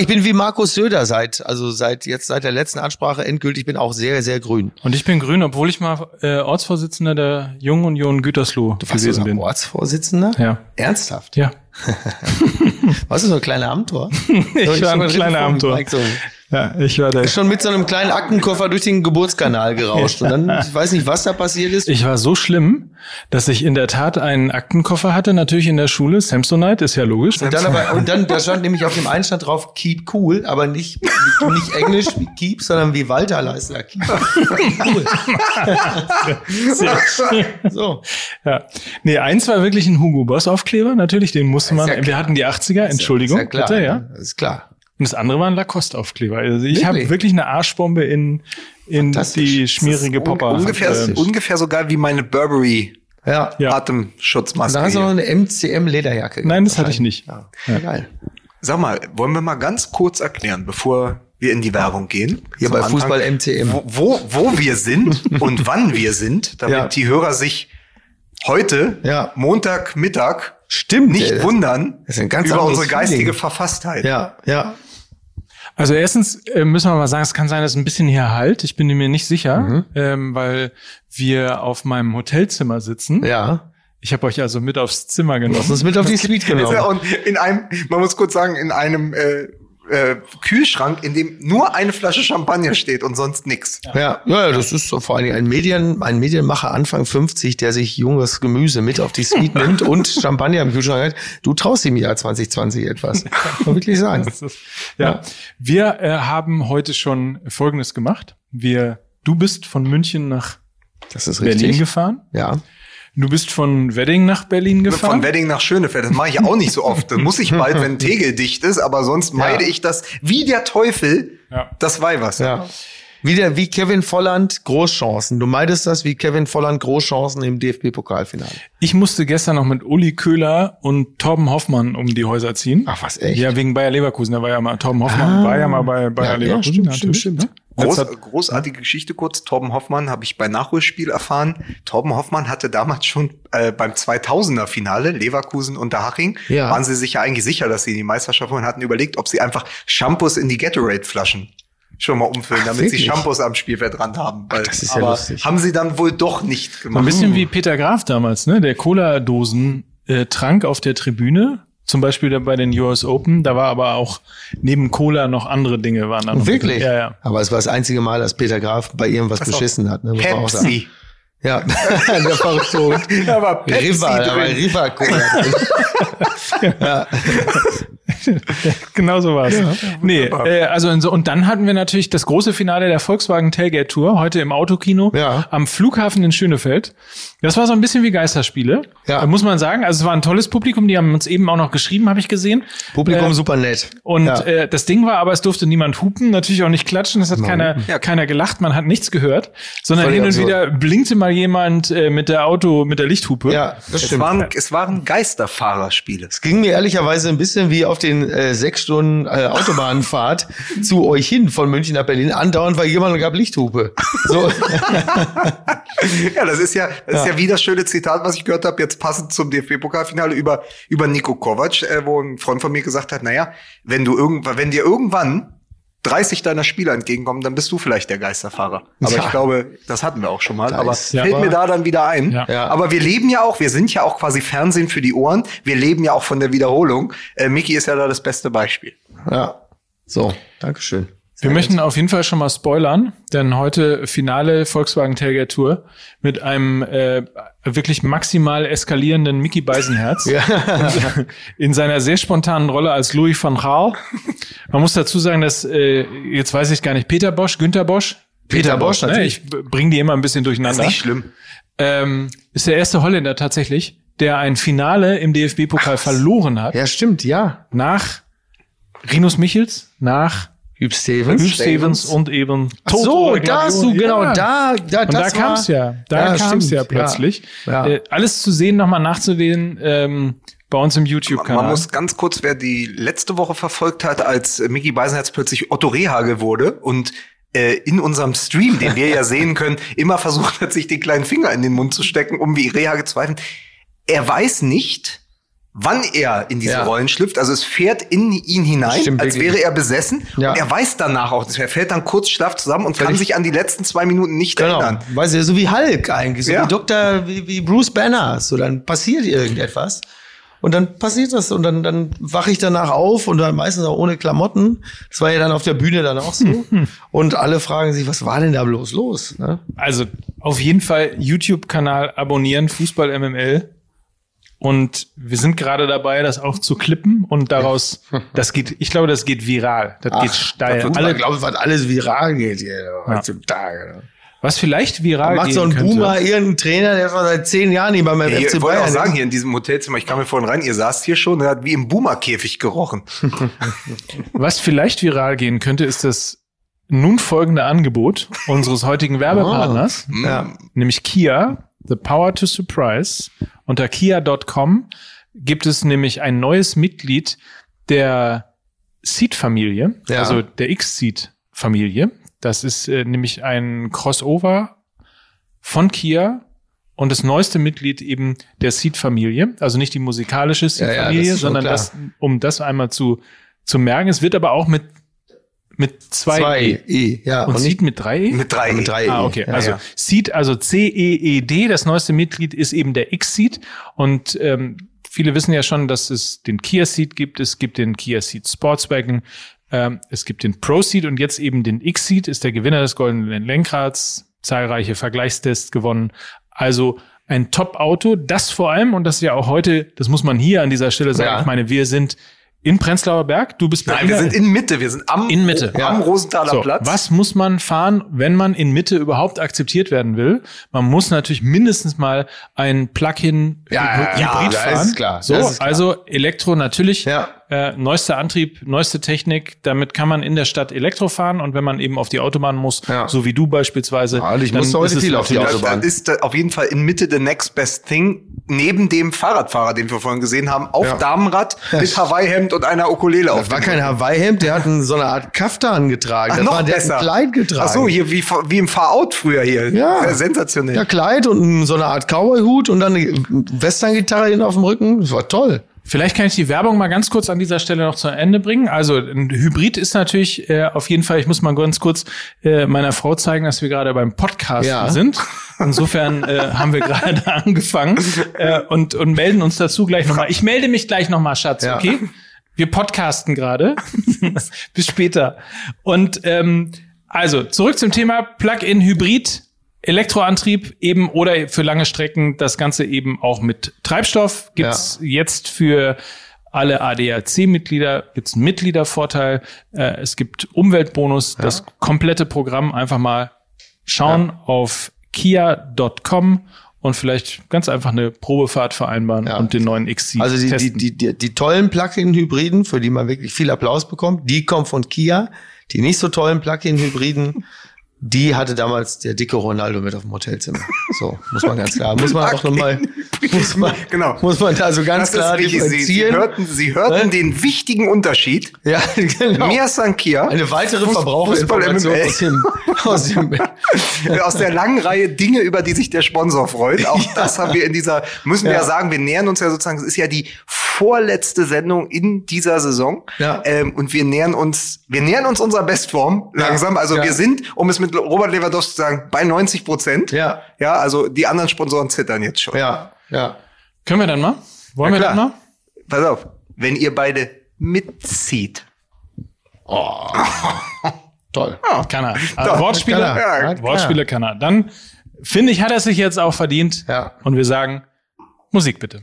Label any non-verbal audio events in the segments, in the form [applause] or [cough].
Ich bin wie Markus Söder seit, also seit jetzt seit der letzten Ansprache endgültig, bin auch sehr, sehr grün. Und ich bin grün, obwohl ich mal äh, Ortsvorsitzender der Jungen Union Gütersloh gewesen bin. Ortsvorsitzender? Ja. Ernsthaft? Ja. [laughs] Was ist so ein kleiner Amtor? [laughs] ich war ein kleiner Amtor. Ja, ich war der. Schon mit so einem kleinen Aktenkoffer durch den Geburtskanal gerauscht. [laughs] Und dann, ich weiß nicht, was da passiert ist. Ich war so schlimm, dass ich in der Tat einen Aktenkoffer hatte, natürlich in der Schule. Samsonite ist ja logisch. Und dann aber, und dann, da stand nämlich auf dem Einstand drauf, keep cool, aber nicht, nicht Englisch wie keep, sondern wie Walter Leisler. Keep cool. [laughs] so. Ja. Nee, eins war wirklich ein Hugo Boss Aufkleber, natürlich, den musste man, ja wir hatten die 80er, Entschuldigung, ist ja klar, bitte, ja. Das ist klar. Und das andere war ein Lacoste-Aufkleber. Also ich habe wirklich eine Arschbombe in, in die schmierige Popper. Ungefähr, ungefähr so geil wie meine Burberry ja. Atemschutzmaske. Da hast du noch eine MCM-Lederjacke. Nein, das hatte ich nicht. Ja. ja. Geil. Sag mal, wollen wir mal ganz kurz erklären, bevor wir in die Werbung gehen? Hier bei Anfang, Fußball MCM. Wo, wo, wo wir sind [laughs] und wann wir sind, damit ja. die Hörer sich heute, ja. Montagmittag, Stimmt, nicht ey. wundern das ist ein ganz über unsere Feeling. geistige Verfasstheit. Ja, ja. Also erstens äh, müssen wir mal sagen, es kann sein, dass ein bisschen hier halt. Ich bin mir nicht sicher, Mhm. ähm, weil wir auf meinem Hotelzimmer sitzen. Ja. Ich habe euch also mit aufs Zimmer genommen. Das ist mit auf die [laughs] Suite genommen. Und in einem, man muss kurz sagen, in einem äh, äh, Kühlschrank, in dem nur eine Flasche Champagner steht und sonst nix. Ja, ja, das ist so vor allen Dingen ein Medien, ein Medienmacher Anfang 50, der sich junges Gemüse mit auf die Suite [laughs] nimmt und Champagner im Kühlschrank hat. Du traust ihm Jahr 2020 etwas. Kann man wirklich sagen. Das ist, ja. Wir äh, haben heute schon Folgendes gemacht. Wir, du bist von München nach Das ist Berlin richtig. gefahren. Ja. Du bist von Wedding nach Berlin gefahren. Von Wedding nach Schönefeld. Das mache ich auch nicht so oft. Das muss ich bald, [laughs] wenn Tegel dicht ist, aber sonst meide ich das wie der Teufel Ja. das Weihwasser. Ja. Wieder wie Kevin Volland Großchancen. Du meidest das wie Kevin Volland Großchancen im DFB-Pokalfinale. Ich musste gestern noch mit Uli Köhler und Torben Hoffmann um die Häuser ziehen. Ach, was, echt? Ja, wegen Bayer Leverkusen. Da war ja mal Torben Hoffmann, Ah. war ja mal bei Bayer Ja, ja, Leverkusen. stimmt, natürlich, stimmt, ne? Groß, hat- großartige Geschichte kurz. Torben Hoffmann habe ich bei Nachholspiel erfahren. Torben Hoffmann hatte damals schon äh, beim 2000er Finale Leverkusen unter Haching, Ja. waren sie sich ja eigentlich sicher, dass sie die Meisterschaft holen, hatten überlegt, ob sie einfach Shampoos in die Gatorade-Flaschen schon mal umfüllen, Ach, damit wirklich? sie Shampoos am Spielfeldrand haben. Weil, das ist ja aber lustig. haben sie dann wohl doch nicht So gemacht. ein bisschen wie Peter Graf damals, ne? Der Cola-Dosen äh, trank auf der Tribüne. Zum Beispiel da bei den US Open. Da war aber auch neben Cola noch andere Dinge waren da noch. mit drin. Wirklich? Ja, ja. Aber es war das einzige Mal, dass Peter Graf bei irgendwas Ach so. beschissen hat. Ne? muss man auch sagen. Pepsi. Ja, [laughs] der verrückte. Da war Pepsi Riva, da war drin. Riva Cola. drin. [laughs] ja. [laughs] Genau so war's. nee, äh, also in so, und dann hatten wir natürlich das große Finale der Volkswagen Tailgate Tour heute im Autokino Ja. am Flughafen in Schönefeld. Das war so ein bisschen wie Geisterspiele, Ja. Da muss man sagen. Also es war ein tolles Publikum, die haben uns eben auch noch geschrieben, habe ich gesehen. Publikum Äh, super nett. Und ja. äh, das Ding war aber, es durfte niemand hupen, natürlich auch nicht klatschen, es hat keiner, Ja. keiner gelacht, man hat nichts gehört, sondern Völlig hin und absurd. wieder blinkte mal jemand äh, mit der Auto, mit der Lichthupe. ja, das Es stimmt. waren, es waren Geisterfahrerspiele. Es ging mir ehrlicherweise ein bisschen wie auf den äh, sechs Stunden äh, Autobahnfahrt [laughs] zu euch hin von München nach Berlin. Andauernd war jemand und gab Lichthupe. So. [laughs] Ja, das ist ja, das ist ja wie das schöne Zitat, was ich gehört habe, jetzt passend zum DFB-Pokalfinale über, über Nico Kovac, äh, wo ein Freund von mir gesagt hat, naja, wenn du irgendwann, wenn dir irgendwann 30 deiner Spieler entgegenkommen, dann bist du vielleicht der Geisterfahrer. Aber Ja. ich glaube, das hatten wir auch schon mal. Da aber ist- ja, fällt aber- mir da dann wieder ein. Ja. Ja. Aber wir leben ja auch, wir sind ja auch quasi Fernsehen für die Ohren. Wir leben ja auch von der Wiederholung. Äh, Mickey ist ja da das beste Beispiel. ja. So, Dankeschön. Wir möchten auf jeden Fall schon mal spoilern, denn heute Finale Volkswagen Tailgate Tour mit einem äh, wirklich maximal eskalierenden Mickey Beisenherz Ja. [laughs] in seiner sehr spontanen Rolle als Louis van Gaal. Man muss dazu sagen, dass äh, jetzt weiß ich gar nicht Peter Bosch, Günther Bosch, Peter Bosch, ne? natürlich. Ich bringe die immer ein bisschen Das ist durcheinander. nicht schlimm. Ähm, ist der erste Holländer tatsächlich, der ein Finale im DFB-Pokal verloren hat. Ja, stimmt, ja. Nach Rinus Michels, nach Hüb Stevens. Hugh Stevens und eben Ach so, da hast du, genau, Ja. da, da, Und da das kam es war- ja, da kam es stimmt, ja plötzlich. Ja. Äh, alles zu sehen, nochmal nachzusehen ähm, bei uns im Man YouTube-Kanal. muss ganz kurz, wer die letzte Woche verfolgt hat, als äh, Mickey Beisenherz plötzlich Otto Rehagel wurde und äh, in unserem Stream, den wir ja sehen können, [laughs] immer versucht hat, sich den kleinen Finger in den Mund zu stecken, um wie Rehagel zu pfeifen. Er weiß nicht, wann er in diese Ja. Rollen schlüpft. Also es fährt in ihn hinein, Stimmt als wirklich. wäre er besessen. Ja. Und er weiß danach auch, er fällt dann kurz schlaff zusammen und kann Völlig- sich an die letzten zwei Minuten nicht Genau. erinnern. Weißt du, so wie Hulk eigentlich, so Ja. wie Dr., wie, wie Bruce Banner. So, dann passiert irgendetwas. Und dann passiert das und dann, dann wache ich danach auf und dann meistens auch ohne Klamotten. Das war ja dann auf der Bühne dann auch so. [laughs] und alle fragen sich, was war denn da bloß los? Ne? Also auf jeden Fall YouTube-Kanal abonnieren, Fußball MML. Und wir sind gerade dabei, das auch zu klippen und daraus, [laughs] das geht, ich glaube, das geht viral. Das geht steil. Alle Alle, glauben, was alles viral geht hier heutzutage. was vielleicht viral Macht gehen so ein könnte. Boomer irgendein Trainer, der schon seit zehn Jahren nicht mehr beim Ja, FC ich wollte auch Bayern sagen, hier in diesem Hotelzimmer, ich kam mir vorhin rein, ihr saßt hier schon, er hat wie im Boomer-Käfig gerochen. [laughs] Was vielleicht viral gehen könnte, ist das nun folgende Angebot unseres heutigen [laughs] Werbepartners, Ja. nämlich Kia, The Power to Surprise. Unter kia.com gibt es nämlich ein neues Mitglied der Seed-Familie, Ja. also der X-Seed-Familie. Das ist äh, nämlich ein Crossover von Kia und das neueste Mitglied eben der Seed-Familie. Also nicht die musikalische Ja, ja, Seed-Familie, ist schon sondern das, um das einmal zu, zu merken. Es wird aber auch mit, mit zwei, Zwei E. E, ja. Und, Und Seed mit drei E? Mit drei. mit drei E. Ah, okay. Ja, also ja. Seed, also C-E-E-D, das neueste Mitglied ist eben der X-Seed. Und ähm, viele wissen ja schon, dass es den Kia Seed gibt. Es gibt den Kia Seed Sportswagen. Ähm, es gibt den Pro Seed und jetzt eben den X-Seed ist der Gewinner des goldenen Lenkrads. Zahlreiche Vergleichstests gewonnen. Also ein Top-Auto, das vor allem, und das ist ja auch heute, das muss man hier an dieser Stelle sagen, Ja. ich meine, wir sind in Prenzlauer Berg, du bist bei Nein, wir sind in Mitte, wir sind am, In Mitte. am Ja. Rosenthaler so, Platz. Was muss man fahren, wenn man in Mitte überhaupt akzeptiert werden will? Man muss natürlich mindestens mal ein Plug-in Ja, Hybrid ja, fahren. ist klar, So, ist klar. also Elektro natürlich. Ja. Äh, neuester Antrieb, neueste Technik. Damit kann man in der Stadt Elektro fahren und wenn man eben auf die Autobahn muss, Ja. so wie du beispielsweise, Ja, ich dann musste heute ist es viel auf die Autobahn. Ist äh, auf jeden Fall in Mitte the next best thing. Neben dem Fahrradfahrer, den wir vorhin gesehen haben, auf Ja. Damenrad mit Hawaii-Hemd und einer Ukulele auf Das war kein Hawaii-Hemd, der hat so eine Art Kaftan getragen. Ach, das noch war, der besser. hat ein Kleid getragen. Ach so, hier wie, wie im Far-Out früher hier. Ja. Äh, sensationell. Ja, Kleid und so eine Art Cowboy-Hut und dann eine Western-Gitarre hinten auf dem Rücken. Das war toll. Vielleicht kann ich die Werbung mal ganz kurz an dieser Stelle noch zu Ende bringen. Also ein Hybrid ist natürlich äh, auf jeden Fall, ich muss mal ganz kurz äh, meiner Frau zeigen, dass wir gerade beim Podcast Ja. sind. Insofern äh, haben wir [laughs] gerade angefangen äh, und, und melden uns dazu gleich nochmal. Ich melde mich gleich nochmal, Schatz, Ja. okay? Wir podcasten gerade. [laughs] Bis später. Und ähm, also zurück zum Thema Plug-in Hybrid. Elektroantrieb eben oder für lange Strecken das Ganze eben auch mit Treibstoff gibt's jetzt für alle ADAC-Mitglieder gibt's einen Mitgliedervorteil. Äh, es gibt Umweltbonus. Das komplette Programm einfach mal schauen auf kia.com und vielleicht ganz einfach eine Probefahrt vereinbaren Ja. und den neuen XC Also die, die, testen. die, die, die tollen Plug-in-Hybriden, für die man wirklich viel Applaus bekommt, die kommen von Kia. Die nicht so tollen Plug-in-Hybriden, [laughs] die hatte damals der dicke Ronaldo mit auf dem Hotelzimmer. So, muss man ganz klar, muss man [laughs] auch nochmal, muss man, Genau. muss man da so ganz Das klar wichtig. Sie, Sie differenzieren. hörten, Sie hörten Ne? den wichtigen Unterschied. ja, [laughs] genau. Mehr Sankia. Eine weitere Verbraucherinformation aus dem, aus dem, [laughs] aus der langen Reihe Dinge, über die sich der Sponsor freut. Auch das haben wir in dieser, müssen wir ja Ja. sagen, wir nähern uns ja sozusagen, es ist ja die vorletzte Sendung in dieser Saison. Ja. Ähm, und wir nähern uns, wir nähern uns unserer Bestform langsam. Also Ja. wir sind, um es mit Robert Lewandowski zu sagen, bei 90 Prozent. Ja. Ja, also die anderen Sponsoren zittern jetzt schon. ja, ja. Können wir dann mal? Wollen Ja, wir dann mal? Pass auf, wenn ihr beide mitzieht. [laughs] Toll. Kann er. Doch, Also Wortspiele, kann er. Ja, Wortspiele kann er. Dann finde ich, hat er sich jetzt auch verdient. Ja. Und wir sagen, Musik bitte.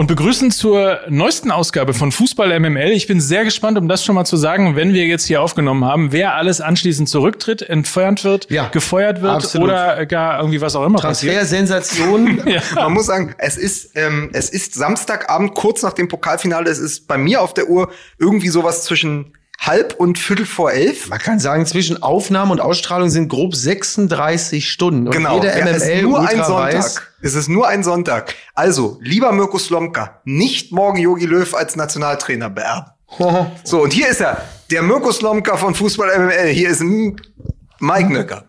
Und begrüßen zur neuesten Ausgabe von Fußball MML. Ich bin sehr gespannt, um das schon mal zu sagen, wenn wir jetzt hier aufgenommen haben, wer alles anschließend zurücktritt, entfernt wird, Ja, gefeuert wird absolut. oder gar irgendwie was auch immer passiert. Transfer-Sensation. [laughs] Ja. Man muss sagen, es ist, ähm, es ist Samstagabend, kurz nach dem Pokalfinale. Es ist bei mir auf der Uhr irgendwie sowas zwischen halb und viertel vor elf. Man kann sagen, zwischen Aufnahme und Ausstrahlung sind grob 36 Stunden. Und Genau. jeder Ja, es ist MML nur ein Sonntag. weiß, Es ist nur ein Sonntag. Also, lieber Mirko Slomka, nicht morgen Jogi Löw als Nationaltrainer beerben. [laughs] So, und hier ist er. der Mirko Slomka von Fußball MML. Hier ist Mike Nöcker.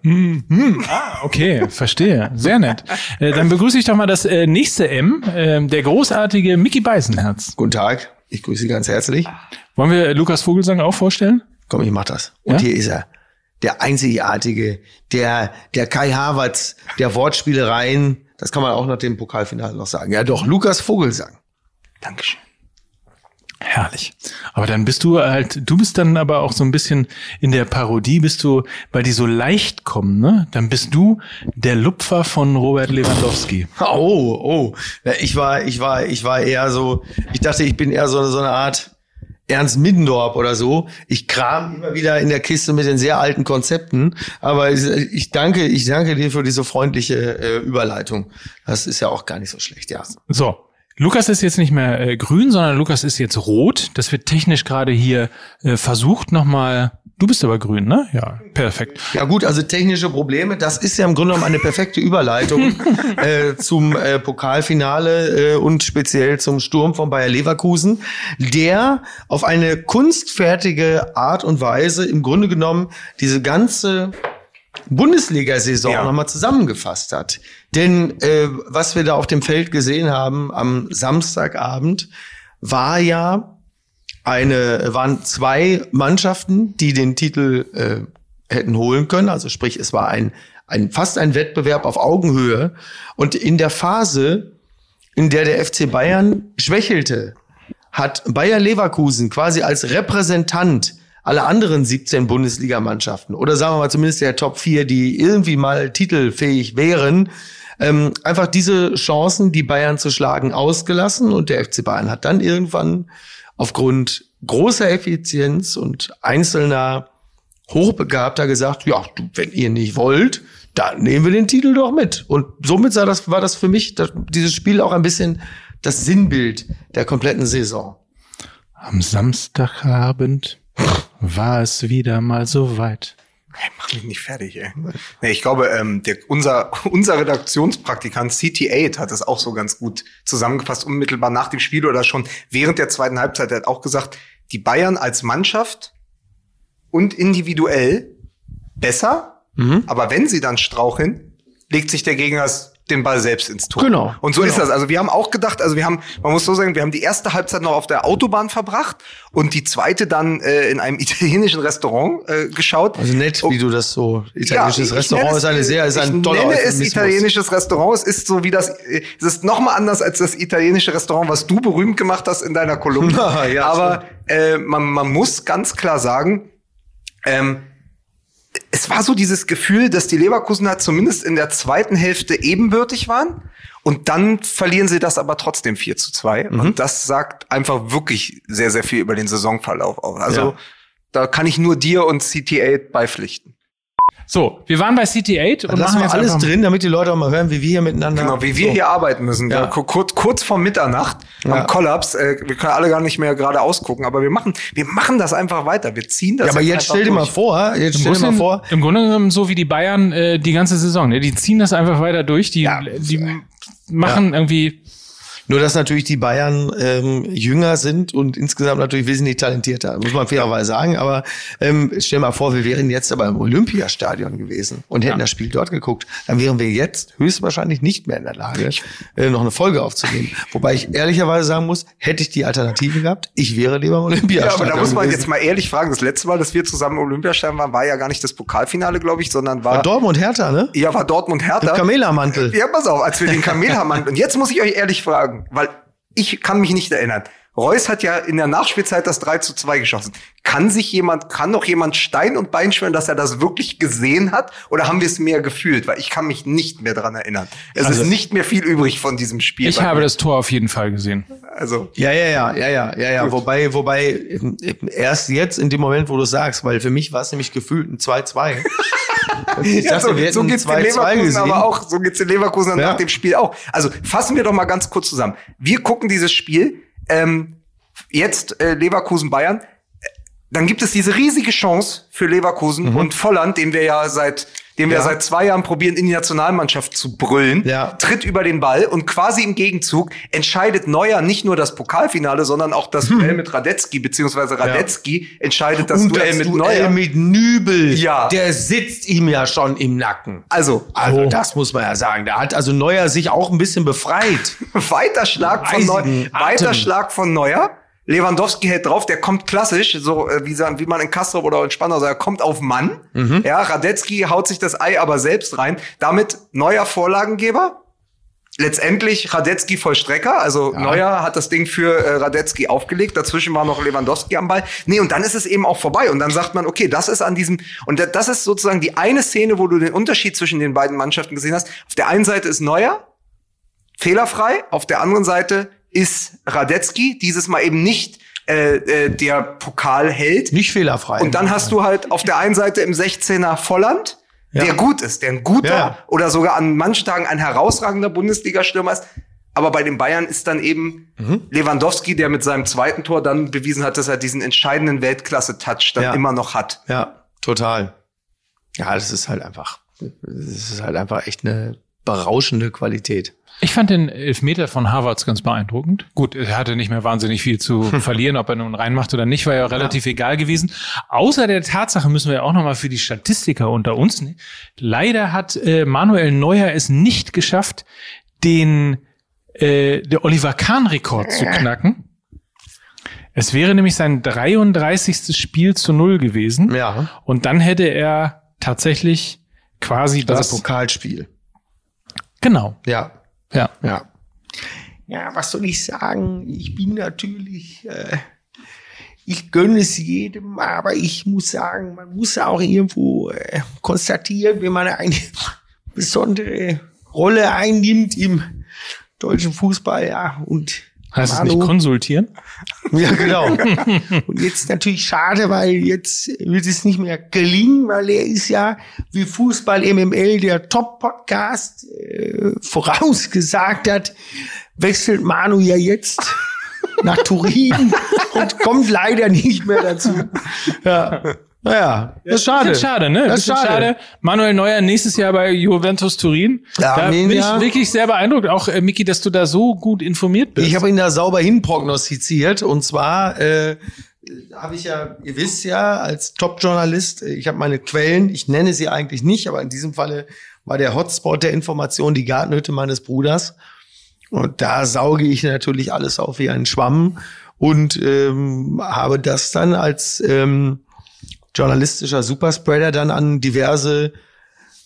Ah, okay, verstehe. Sehr nett. Äh, dann begrüße ich doch mal das äh, nächste M, äh, der großartige Mickey Beisenherz. Guten Tag, ich grüße Sie ganz herzlich. Wollen wir Lukas Vogelsang auch vorstellen? Komm, ich mach das. Und Ja? hier ist er. Der einzigartige, der, der Kai Havertz, der Wortspielereien. Das kann man auch nach dem Pokalfinale noch sagen. Ja, doch, Lukas Vogelsang. Dankeschön. Herrlich. Aber dann bist du halt, du bist dann aber auch so ein bisschen in der Parodie, bist du, weil die so leicht kommen, ne? Dann bist du der Lupfer von Robert Lewandowski. [laughs] Oh, oh. Ich war, ich war, ich war eher so, ich dachte, ich bin eher so, so eine Art Ernst Middendorf oder so. Ich kram immer wieder in der Kiste mit den sehr alten Konzepten. Aber ich- ich danke, ich danke dir für diese freundliche äh, Überleitung. Das ist ja auch gar nicht so schlecht, ja. So. Lukas ist jetzt nicht mehr äh, grün, sondern Lukas ist jetzt rot. Das wird technisch gerade hier äh, versucht nochmal. Du bist aber grün, ne? Ja, perfekt. Ja gut, also technische Probleme, das ist ja im Grunde genommen eine perfekte Überleitung [laughs] äh, zum äh, Pokalfinale äh, und speziell zum Sturm von Bayer Leverkusen, der auf eine kunstfertige Art und Weise im Grunde genommen diese ganze Bundesliga-Saison Ja. nochmal zusammengefasst hat. Denn äh, was wir da auf dem Feld gesehen haben am Samstagabend, war ja eine, waren zwei Mannschaften, die den Titel äh, hätten holen können. Also sprich, es war ein, ein fast ein Wettbewerb auf Augenhöhe. Und in der Phase, in der der FC Bayern schwächelte, hat Bayer Leverkusen quasi als Repräsentant aller anderen 17 Bundesligamannschaften oder sagen wir mal zumindest der Top 4, die irgendwie mal titelfähig wären, ähm, einfach diese Chancen, die Bayern zu schlagen, ausgelassen und der FC Bayern hat dann irgendwann aufgrund großer Effizienz und einzelner Hochbegabter gesagt, ja, du, wenn ihr nicht wollt, dann nehmen wir den Titel doch mit. Und somit sah das, war das für mich das, dieses Spiel auch ein bisschen das Sinnbild der kompletten Saison. Am Samstagabend [laughs] war es wieder mal so weit. Hey, mach mich nicht fertig, ey. Nee, ich glaube, ähm, der, unser, [laughs] unser Redaktionspraktikant CT8 hat das auch so ganz gut zusammengefasst, unmittelbar nach dem Spiel oder schon während der zweiten Halbzeit. Er hat auch gesagt, die Bayern als Mannschaft und individuell besser, Mhm. aber wenn sie dann straucheln, legt sich der Gegner den Ball selbst ins Tor. Genau, Und so genau. ist das. Also wir haben auch gedacht, also wir haben, man muss so sagen, wir haben die erste Halbzeit noch auf der Autobahn verbracht und die zweite dann äh, in einem [laughs] italienischen Restaurant äh, geschaut. Also nett, wie du das so, italienisches Ja, ich Restaurant ist eine sehr, ist ein ich toller nenne es italienisches Restaurant. Es ist so wie das, es ist noch mal anders als das italienische Restaurant, was du berühmt gemacht hast in deiner Kolumne. [laughs] Ja, Aber äh, man, man muss ganz klar sagen, ähm, es war so dieses Gefühl, dass die Leverkusener zumindest in der zweiten Hälfte ebenbürtig waren. Und dann verlieren sie das aber trotzdem 4 zu 2. Mhm. Und das sagt einfach wirklich sehr, sehr viel über den Saisonverlauf aus. Also Ja. da kann ich nur dir und CT8 beipflichten. So, wir waren bei CT8 und lassen wir jetzt alles drin, damit die Leute auch mal hören, wie wir hier miteinander. Genau, wie wir so. hier arbeiten müssen. Ja. Ja. Kurz, kurz vor Mitternacht Ja. am Kollaps. Äh, wir können alle gar nicht mehr gerade ausgucken, aber wir machen, wir machen das einfach weiter. Wir ziehen das Ja, aber jetzt stell dir mal vor, jetzt stell dir mal vor, Im Grunde genommen so wie die Bayern äh, die ganze Saison. Ne? Die ziehen das einfach weiter durch. Die, Ja. die machen irgendwie. Nur, dass natürlich die Bayern ähm, jünger sind und insgesamt natürlich wesentlich talentierter, muss man fairerweise sagen. Aber ähm, stell mal vor, wir wären jetzt aber im Olympiastadion gewesen und hätten das Spiel dort geguckt. Dann wären wir jetzt höchstwahrscheinlich nicht mehr in der Lage, äh, noch eine Folge aufzunehmen. [laughs] Wobei ich ehrlicherweise sagen muss, hätte ich die Alternative gehabt, ich wäre lieber im Ja, Olympiastadion aber da muss man gewesen. jetzt mal ehrlich fragen. Das letzte Mal, dass wir zusammen im Olympiastadion waren, war ja gar nicht das Pokalfinale, glaube ich, sondern war, War Dortmund Hertha, ne? ja, war Dortmund Hertha. Kamelhaarmantel. Ja, pass auf, als wir den Kamelhaarmann, [laughs] und jetzt muss ich euch ehrlich fragen, weil ich kann mich nicht erinnern. Reus hat ja in der Nachspielzeit das 3 zu 2 geschossen. Kann sich jemand, kann noch jemand Stein und Bein schwören, dass er das wirklich gesehen hat? Oder haben wir es mehr gefühlt? Weil ich kann mich nicht mehr dran erinnern. Es Also- ist nicht mehr viel übrig von diesem Spiel. Ich habe mir. das Tor auf jeden Fall gesehen. Also, Ja, ja, ja, ja, ja, ja, ja. Wobei, wobei erst jetzt in dem Moment, wo du sagst, weil für mich war es nämlich gefühlt ein 2-2. [laughs] Ich ja, dachte, so, wir hätten so geht's den 2-2 Leverkusen gesehen. aber auch, so geht's den Leverkusen Ja. nach dem Spiel auch. Also fassen wir doch mal ganz kurz zusammen. Wir gucken dieses Spiel, ähm, jetzt äh, Leverkusen Bayern. Äh, Dann gibt es diese riesige Chance für Leverkusen Mhm. und Volland, den wir ja seit den wir Ja. seit zwei Jahren probieren, in die Nationalmannschaft zu brüllen, Ja. tritt über den Ball und quasi im Gegenzug entscheidet Neuer nicht nur das Pokalfinale, sondern auch das Hm. Duell [laughs] mit Radetzky, beziehungsweise Radetzky entscheidet das Und Duell das mit Duell Neuer. mit Nübel, Ja. der sitzt ihm ja schon im Nacken. also, Also Oh. das muss man ja sagen. Da hat also Neuer sich auch ein bisschen befreit. [laughs] weiter Schlag von Neuer. Eisigen Weiter Atem. Schlag von Neuer. Lewandowski hält drauf, der kommt klassisch, so äh, wie, sa- wie man in Castro oder in Spandau sagt, er kommt auf Mann. Mhm. Ja, Radetzky haut sich das Ei aber selbst rein. Damit neuer Vorlagengeber. Letztendlich Radetzky Vollstrecker, also Neuer hat das Ding für äh, Radetzky aufgelegt, dazwischen war noch Lewandowski am Ball. Nee, und dann ist es eben auch vorbei und dann sagt man, okay, das ist an diesem und da- das ist sozusagen die eine Szene, wo du den Unterschied zwischen den beiden Mannschaften gesehen hast. Auf der einen Seite ist Neuer fehlerfrei, auf der anderen Seite ist Radetzky dieses Mal eben nicht äh, äh, der Pokalheld. Nicht fehlerfrei. Und dann hast du halt auf der einen Seite im 16er Volland, Ja. der gut ist, der ein guter Ja. oder sogar an manchen Tagen ein herausragender Bundesliga-Stürmer ist. Aber bei den Bayern ist dann eben Mhm. Lewandowski, der mit seinem zweiten Tor dann bewiesen hat, dass er diesen entscheidenden Weltklasse-Touch dann Ja. immer noch hat. Ja, total. Ja, das ist halt einfach, das ist halt einfach echt eine berauschende Qualität. Ich fand den Elfmeter von Harvards ganz beeindruckend. Gut, er hatte nicht mehr wahnsinnig viel zu [laughs] verlieren, ob er nun reinmacht oder nicht, war ja relativ egal gewesen. Außer der Tatsache müssen wir auch nochmal für die Statistiker unter uns. Ne? Leider hat äh, Manuel Neuer es nicht geschafft, den äh, der Oliver Kahn-Rekord zu knacken. Es wäre nämlich sein 33. Spiel zu null gewesen. Ja. Und dann hätte er tatsächlich quasi das. Das Pokalspiel. genau. Ja. Ja. Ja. Ja, was soll ich sagen? Ich bin natürlich, äh, ich gönne es jedem, aber ich muss sagen, man muss auch irgendwo äh, konstatieren, wenn man eine [laughs] besondere Rolle einnimmt im deutschen Fußball, ja, und Heißt es Manu- nicht konsultieren? [laughs] ja, genau. Und jetzt natürlich schade, weil jetzt wird es nicht mehr gelingen, weil er ist ja wie Fußball MML der Top-Podcast äh, vorausgesagt hat, wechselt Manu ja jetzt [laughs] nach Turin und kommt leider nicht mehr dazu. Ja. Naja, das ist schade. Schade, ne? Das ist schade. schade. Manuel Neuer nächstes Jahr bei Juventus Turin. Ja, da bin ich wirklich sehr beeindruckt. Auch, äh, Miki, dass du da so gut informiert bist. Ich habe ihn da sauber hin prognostiziert und zwar äh, habe ich ja, ihr wisst ja, als Top-Journalist, äh, ich habe meine Quellen, ich nenne sie eigentlich nicht, aber in diesem Falle war der Hotspot der Information die Gartenhütte meines Bruders. Und da sauge ich natürlich alles auf wie ein Schwamm und ähm, habe das dann als ähm, journalistischer Superspreader dann an diverse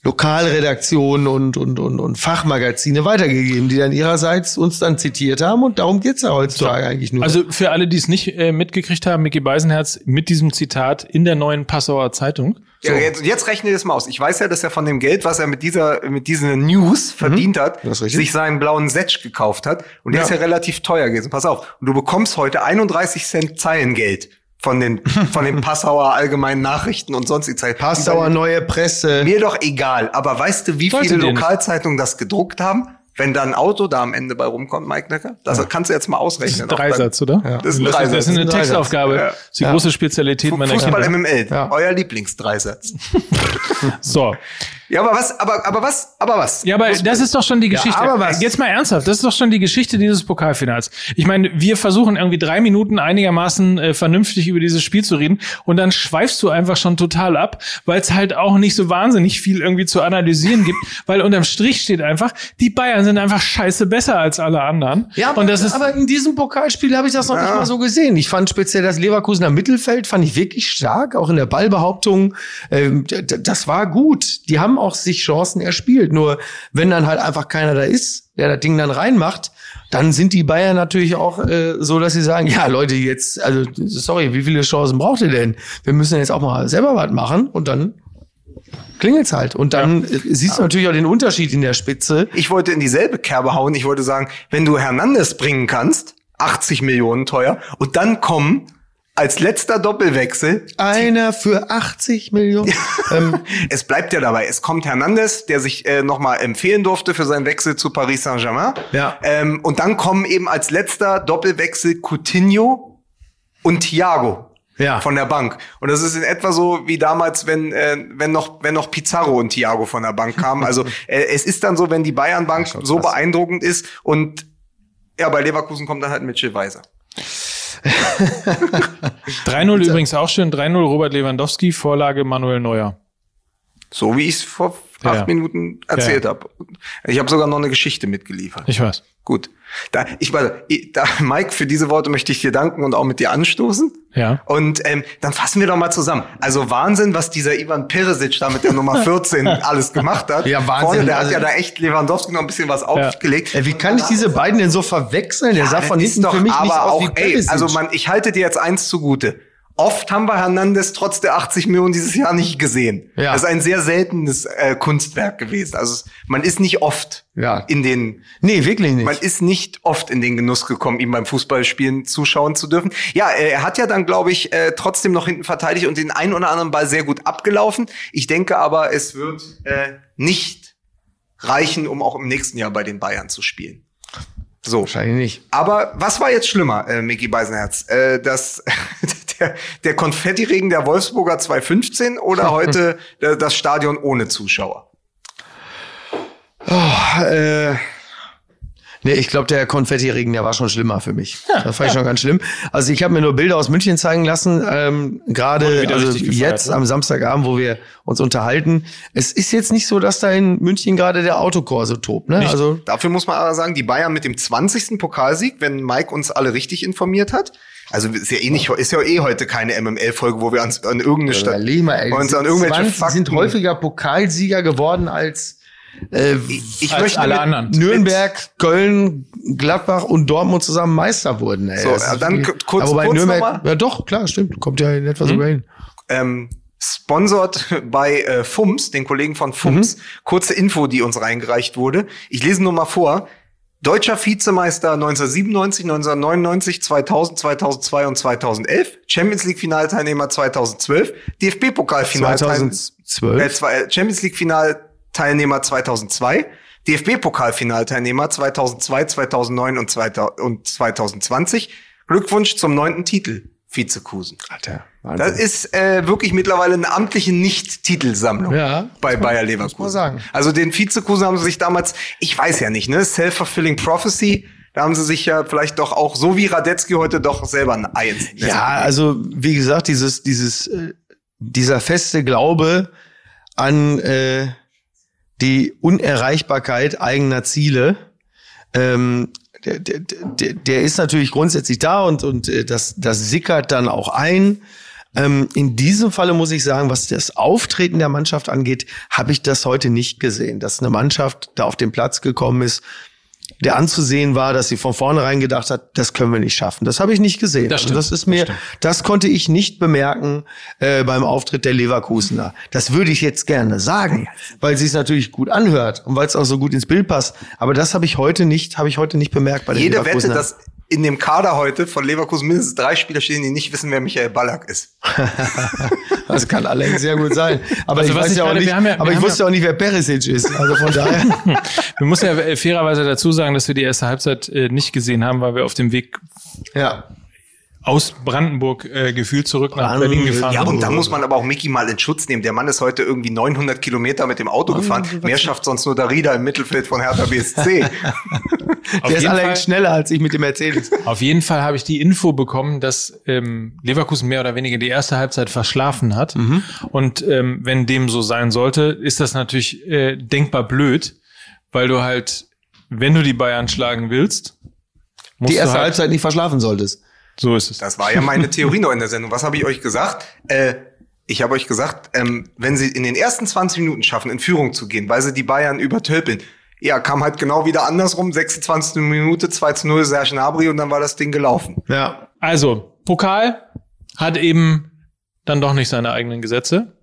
Lokalredaktionen und, und, und, und Fachmagazine weitergegeben, die dann ihrerseits uns dann zitiert haben. Und darum geht's ja heutzutage eigentlich nur. Also für alle, die es nicht äh, mitgekriegt haben, Micky Beisenherz mit diesem Zitat in der neuen Passauer Zeitung. Ja, jetzt, jetzt rechne das mal aus. Ich weiß ja, dass er von dem Geld, was er mit dieser, mit dieser News verdient hat, Mhm. das ist richtig. sich seinen blauen Setsch gekauft hat. Und der Ja. ist ja relativ teuer gewesen. Pass auf. Und du bekommst heute 31 Cent Zeilengeld von den, von den [laughs] Passauer allgemeinen Nachrichten und sonst die Zeit. Passauer neue Presse. Mir doch egal. Aber weißt du, wie Sollte viele. Lokalzeitungen das gedruckt haben? Wenn da ein Auto da am Ende bei rumkommt, Mike Necker? Das kannst du jetzt mal Das ist ausrechnen. ein Dreisatz, oder? Ja. Das ist ein Dreisatz. eine Das ist ein Dreisatz. Textaufgabe. Ja. Das ist die Ja. große Spezialität meiner Fußball Kinder. MML. Ja. Euer Lieblingsdreisatz. [laughs] So. Ja, aber was, aber, aber was, aber was? Ja, aber das ist doch schon die Geschichte. aber was? Jetzt mal ernsthaft, das ist doch schon die Geschichte dieses Pokalfinals. Ich meine, wir versuchen irgendwie drei Minuten einigermaßen äh, vernünftig über dieses Spiel zu reden und dann schweifst du einfach schon total ab, weil es halt auch nicht so wahnsinnig viel irgendwie zu analysieren gibt, [laughs] weil unterm Strich steht einfach, die Bayern sind einfach scheiße besser als alle anderen. Ja, aber, und das ist aber in diesem Pokalspiel habe ich das noch nicht mal so gesehen. Ich fand speziell das Leverkusener Mittelfeld fand ich wirklich stark, auch in der Ballbehauptung. Ähm, das war gut. Die haben auch sich Chancen erspielt. Nur wenn dann halt einfach keiner da ist, der das Ding dann reinmacht, dann sind die Bayern natürlich auch äh, so, dass sie sagen, ja Leute, jetzt, also sorry, wie viele Chancen braucht ihr denn? Wir müssen jetzt auch mal selber was machen und dann klingelt's halt. Und dann äh, siehst du natürlich auch den Unterschied in der Spitze. Ich wollte in dieselbe Kerbe hauen. Ich wollte sagen, wenn du Hernandez bringen kannst, 80 Millionen teuer, und dann kommen als letzter Doppelwechsel, Einer für 80 Millionen. ähm, [laughs] es bleibt ja dabei, es kommt Hernandez, der sich äh, nochmal empfehlen durfte für seinen Wechsel zu Paris Saint-Germain. Ja. Ähm, und dann kommen eben als letzter Doppelwechsel Coutinho und Thiago. Ja. von der Bank. Und das ist in etwa so wie damals, wenn, äh, wenn, noch, wenn noch Pizarro und Thiago von der Bank kamen. Also [laughs] äh, es ist dann so, wenn die Bayern-Bank so beeindruckend ist und ja, bei Leverkusen kommt dann halt Mitchell Weiser. [laughs] 3-0 übrigens auch schön. 3-0 Robert Lewandowski, Vorlage Manuel Neuer. So wie ich es vor acht Ja. Minuten erzählt Ja. habe. Ich habe sogar noch eine Geschichte mitgeliefert. Ich weiß. Gut. Da, ich weiß, da, Mike, für diese Worte möchte ich dir danken und auch mit dir anstoßen. Ja. Und ähm, dann fassen wir doch mal zusammen. Also Wahnsinn, was dieser Ivan Peresic da mit der Nummer [laughs] 14 alles gemacht hat. Ja, Wahnsinn. Vorne, der Also- hat ja da echt Lewandowski noch ein bisschen was aufgelegt. Ey, wie kann ich diese beiden denn so verwechseln? Der sah von hinten doch für mich aber nicht aus auch, wie ey, Perisic. also man, ich halte dir jetzt eins zugute. Oft haben wir Hernandez trotz der 80 Millionen dieses Jahr nicht gesehen. Ja. Das ist ein sehr seltenes äh, Kunstwerk gewesen. Also man ist nicht oft Ja. in den nee, wirklich nicht. man ist nicht oft in den Genuss gekommen, ihm beim Fußballspielen zuschauen zu dürfen. Ja, äh, er hat ja dann, glaube ich, äh, trotzdem noch hinten verteidigt und den einen oder anderen Ball sehr gut abgelaufen. Ich denke aber, es wird äh, nicht reichen, um auch im nächsten Jahr bei den Bayern zu spielen. So. Wahrscheinlich nicht. Aber was war jetzt schlimmer, äh, Micky Beisenherz? Äh, das, [laughs] der, der Konfettiregen der Wolfsburger 215 oder heute [laughs] äh, das Stadion ohne Zuschauer? Äh, nee, ich glaube, der Konfettiregen, der war schon schlimmer für mich. Das fand ich schon ganz schlimm. Also ich habe mir nur Bilder aus München zeigen lassen, ähm, gerade also jetzt ne? am Samstagabend, wo wir uns unterhalten. Es ist jetzt nicht so, dass da in München gerade der Autokorso tobt. Ne? Also Dafür muss man aber sagen, die Bayern mit dem 20. Pokalsieg, wenn Mike uns alle richtig informiert hat. Also ist ja eh nicht, ist ja eh heute keine MML-Folge, wo wir uns an irgendeine Stadt, Überleg mal, ey, uns an irgendwelche 20 Fakten, sind häufiger Pokalsieger geworden als äh, ich als möchte alle anderen. Nürnberg, Köln, Gladbach und Dortmund zusammen Meister wurden. Ey. So, ja, dann kurz- kurz Nürnberg, ja doch, klar, stimmt, kommt ja in etwa sogar hin. ähm, sponsort bei äh, FUMS, den Kollegen von FUMS. Kurze Info, die uns reingereicht wurde. Ich lese nur mal vor. Deutscher Vizemeister 1997, 1999, 2000, 2002 und 2011. Champions League Finalteilnehmer 2012. DFB-Pokalfinalteilnehmer 2012. äh, zwei- äh, Champions League Finalteilnehmer 2002. DFB-Pokalfinalteilnehmer 2002, 2009 und 2000 und 2020. Glückwunsch zum neunten Titel, Vizekusen. Alter, Das ist äh, wirklich mittlerweile eine amtliche Nicht-Titelsammlung Ja, bei Bayer Leverkusen. man sagen. Also den Vizekusen haben sie sich damals, ich weiß ja nicht, ne, self-fulfilling prophecy, da haben sie sich ja vielleicht doch auch, so wie Radetzky heute, doch selber ein Ei ins Nest Ja, also wie gesagt, dieses, dieses, äh, dieser feste Glaube an äh, die Unerreichbarkeit eigener Ziele, ähm, der, der, der, der ist natürlich grundsätzlich da und, und äh, das, das sickert dann auch ein. Ähm, in diesem Falle muss ich sagen, was das Auftreten der Mannschaft angeht, habe ich das heute nicht gesehen, dass eine Mannschaft da auf den Platz gekommen ist, der anzusehen war, dass sie von vornherein gedacht hat, das können wir nicht schaffen. Das habe ich nicht gesehen. Das Also stimmt, das ist mir, das, konnte ich nicht bemerken äh, beim Auftritt der Leverkusener. Das würde ich jetzt gerne sagen, weil sie es natürlich gut anhört und weil es auch so gut ins Bild passt. Aber das habe ich heute nicht, habe ich heute nicht bemerkt bei den Jede Wette, Leverkusener. dass in dem Kader heute von Leverkusen mindestens drei Spieler stehen, die nicht wissen, wer Michael Ballack ist. [laughs] das kann allerdings sehr gut sein. Aber Also ich weiß ich ja auch gerade- nicht, ja- aber ich wusste ja- auch nicht, wer Perisic ist. Also von daher. [laughs] Wir müssen ja äh, fairerweise dazu sagen, dass wir die erste Halbzeit äh, nicht gesehen haben, weil wir auf dem Weg ja. Aus Brandenburg äh, gefühlt zurück nach Brandenburg, Berlin gefahren Ja, und da muss man aber auch Mickey mal in Schutz nehmen. Der Mann ist heute irgendwie 900 Kilometer mit dem Auto gefahren. Mehr schafft sonst nur Darida im Mittelfeld von Hertha BSC. [laughs] Der ist allerdings schneller als ich mit dem Mercedes. Auf jeden Fall habe ich die Info bekommen, dass ähm, Leverkusen mehr oder weniger die erste Halbzeit verschlafen hat. Mhm. Und ähm, wenn dem so sein sollte, ist das natürlich äh, denkbar blöd, weil du halt, wenn du die Bayern schlagen willst, musst Die erste du halt, Halbzeit nicht verschlafen solltest. So ist es. Das war ja meine Theorie noch in der Sendung. Was habe ich euch gesagt? Äh, ich habe euch gesagt, ähm, wenn sie in den ersten 20 Minuten schaffen, in Führung zu gehen, weil sie die Bayern übertölpeln, ja, kam halt genau wieder andersrum. 26. Minute, 2 zu 0, Serge Gnabry und dann war das Ding gelaufen. Ja. Also, Pokal hat eben dann doch nicht seine eigenen Gesetze.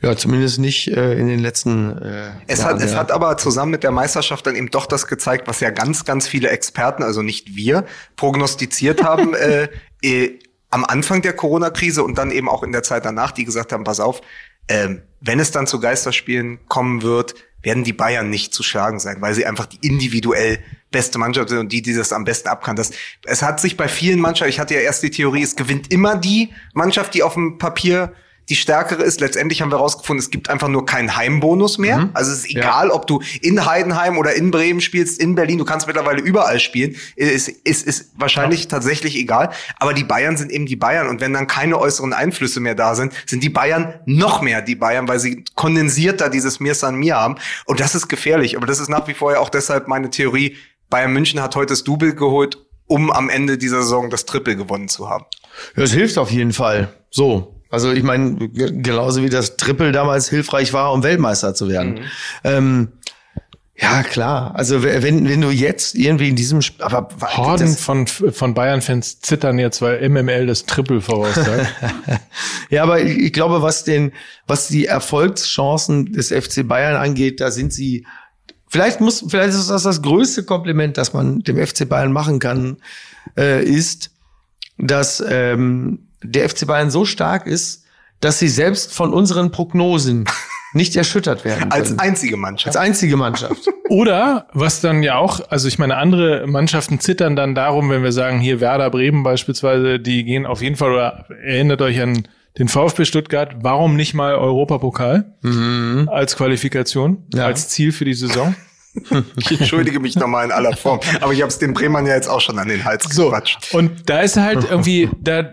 Ja, zumindest nicht äh, in den letzten. Äh, Es, Jahren, hat, es ja. hat aber zusammen mit der Meisterschaft dann eben doch das gezeigt, was ja ganz, ganz viele Experten, also nicht wir, prognostiziert haben [laughs] äh, äh, am Anfang der Corona-Krise und dann eben auch in der Zeit danach, die gesagt haben, pass auf, ähm, wenn es dann zu Geisterspielen kommen wird, werden die Bayern nicht zu schlagen sein, weil sie einfach die individuell beste Mannschaft sind und die, die das am besten abkann. Das, es hat sich bei vielen Mannschaften, ich hatte ja erst die Theorie, es gewinnt immer die Mannschaft, die auf dem Papier die stärkere ist. Letztendlich haben wir herausgefunden, es gibt einfach nur keinen Heimbonus mehr. Mhm. Also es ist egal, ja. ob du in Heidenheim oder in Bremen spielst, in Berlin, du kannst mittlerweile überall spielen. Es ist, ist, ist wahrscheinlich ja. tatsächlich egal. Aber die Bayern sind eben die Bayern. Und wenn dann keine äußeren Einflüsse mehr da sind, sind die Bayern noch mehr die Bayern, weil sie kondensierter dieses Mir San Mir haben. Und das ist gefährlich. Aber das ist nach wie vor ja auch deshalb meine Theorie. Bayern München hat heute das Double geholt, um am Ende dieser Saison das Triple gewonnen zu haben. Das hilft auf jeden Fall. So, also ich meine, genauso wie das Triple damals hilfreich war, um Weltmeister zu werden. Mhm. Ähm, ja, klar. Also wenn, wenn du jetzt irgendwie in diesem Sp aber Horden von, von Bayern-Fans zittern jetzt, weil MML das Triple voraussagt. [laughs] ja, aber ich, ich, glaube, was den, was die Erfolgschancen des FC Bayern angeht, da sind sie Vielleicht muss, vielleicht ist das das größte Kompliment, das man dem FC Bayern machen kann, äh, ist, dass ähm, der FC Bayern so stark ist, dass sie selbst von unseren Prognosen [laughs] nicht erschüttert werden. Können. Als einzige Mannschaft. Als einzige Mannschaft. [laughs] Oder was dann ja auch, also ich meine, andere Mannschaften zittern dann darum, wenn wir sagen, hier Werder Bremen beispielsweise, die gehen auf jeden Fall, oder erinnert euch an den VfB Stuttgart, warum nicht mal Europapokal mhm. als Qualifikation, ja. als Ziel für die Saison? [laughs] Ich entschuldige mich nochmal in aller Form, aber ich habe es den Bremern ja jetzt auch schon an den Hals so, gequatscht. Und da ist halt irgendwie, da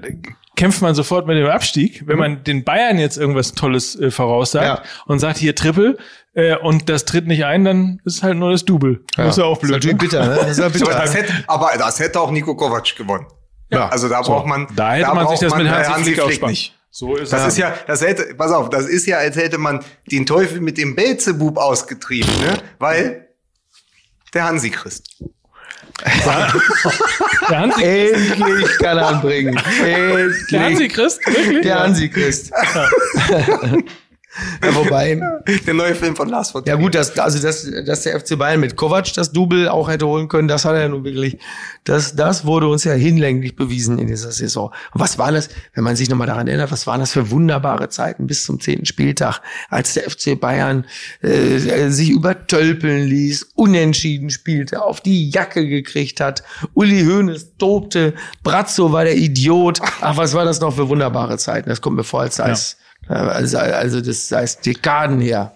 kämpft man sofort mit dem Abstieg. Wenn mhm. man den Bayern jetzt irgendwas Tolles äh, voraussagt ja. und sagt hier Triple äh, und das tritt nicht ein, dann ist halt nur das Double. Ja. Das ist ja auch blöd. Das ist ne? bitter, ne? Das ist [laughs] bitter. das hätte, aber das hätte auch Nico Kovac gewonnen. Ja. Also da so. braucht man. Da hätte da man sich das mit Hansi, Hansi Flick, Flick nicht. So ist das ja. ist ja, das hätte, pass auf, das ist ja, als hätte man den Teufel mit dem Belzebub ausgetrieben, ne? Weil der Hansi Christ. Der Hansi Endlich kann er anbringen. Endlich. Der Hansi Christ? Wirklich? Der Hansi Christ. Ja, wobei. Der neue Film von Lars von Trier. Ja gut, dass, also dass, dass der FC Bayern mit Kovac das Double auch hätte holen können, das hat er ja nun wirklich, das, das wurde uns ja hinlänglich bewiesen in dieser Saison. Und was war das, wenn man sich nochmal daran erinnert, was waren das für wunderbare Zeiten bis zum zehnten Spieltag, als der FC Bayern äh, sich übertölpeln ließ, unentschieden spielte, auf die Jacke gekriegt hat, Uli Hoeneß tobte, Brazzo war der Idiot. Ach, was war das noch für wunderbare Zeiten? Das kommt mir vor, als, als ja also, also das heißt Dekaden her.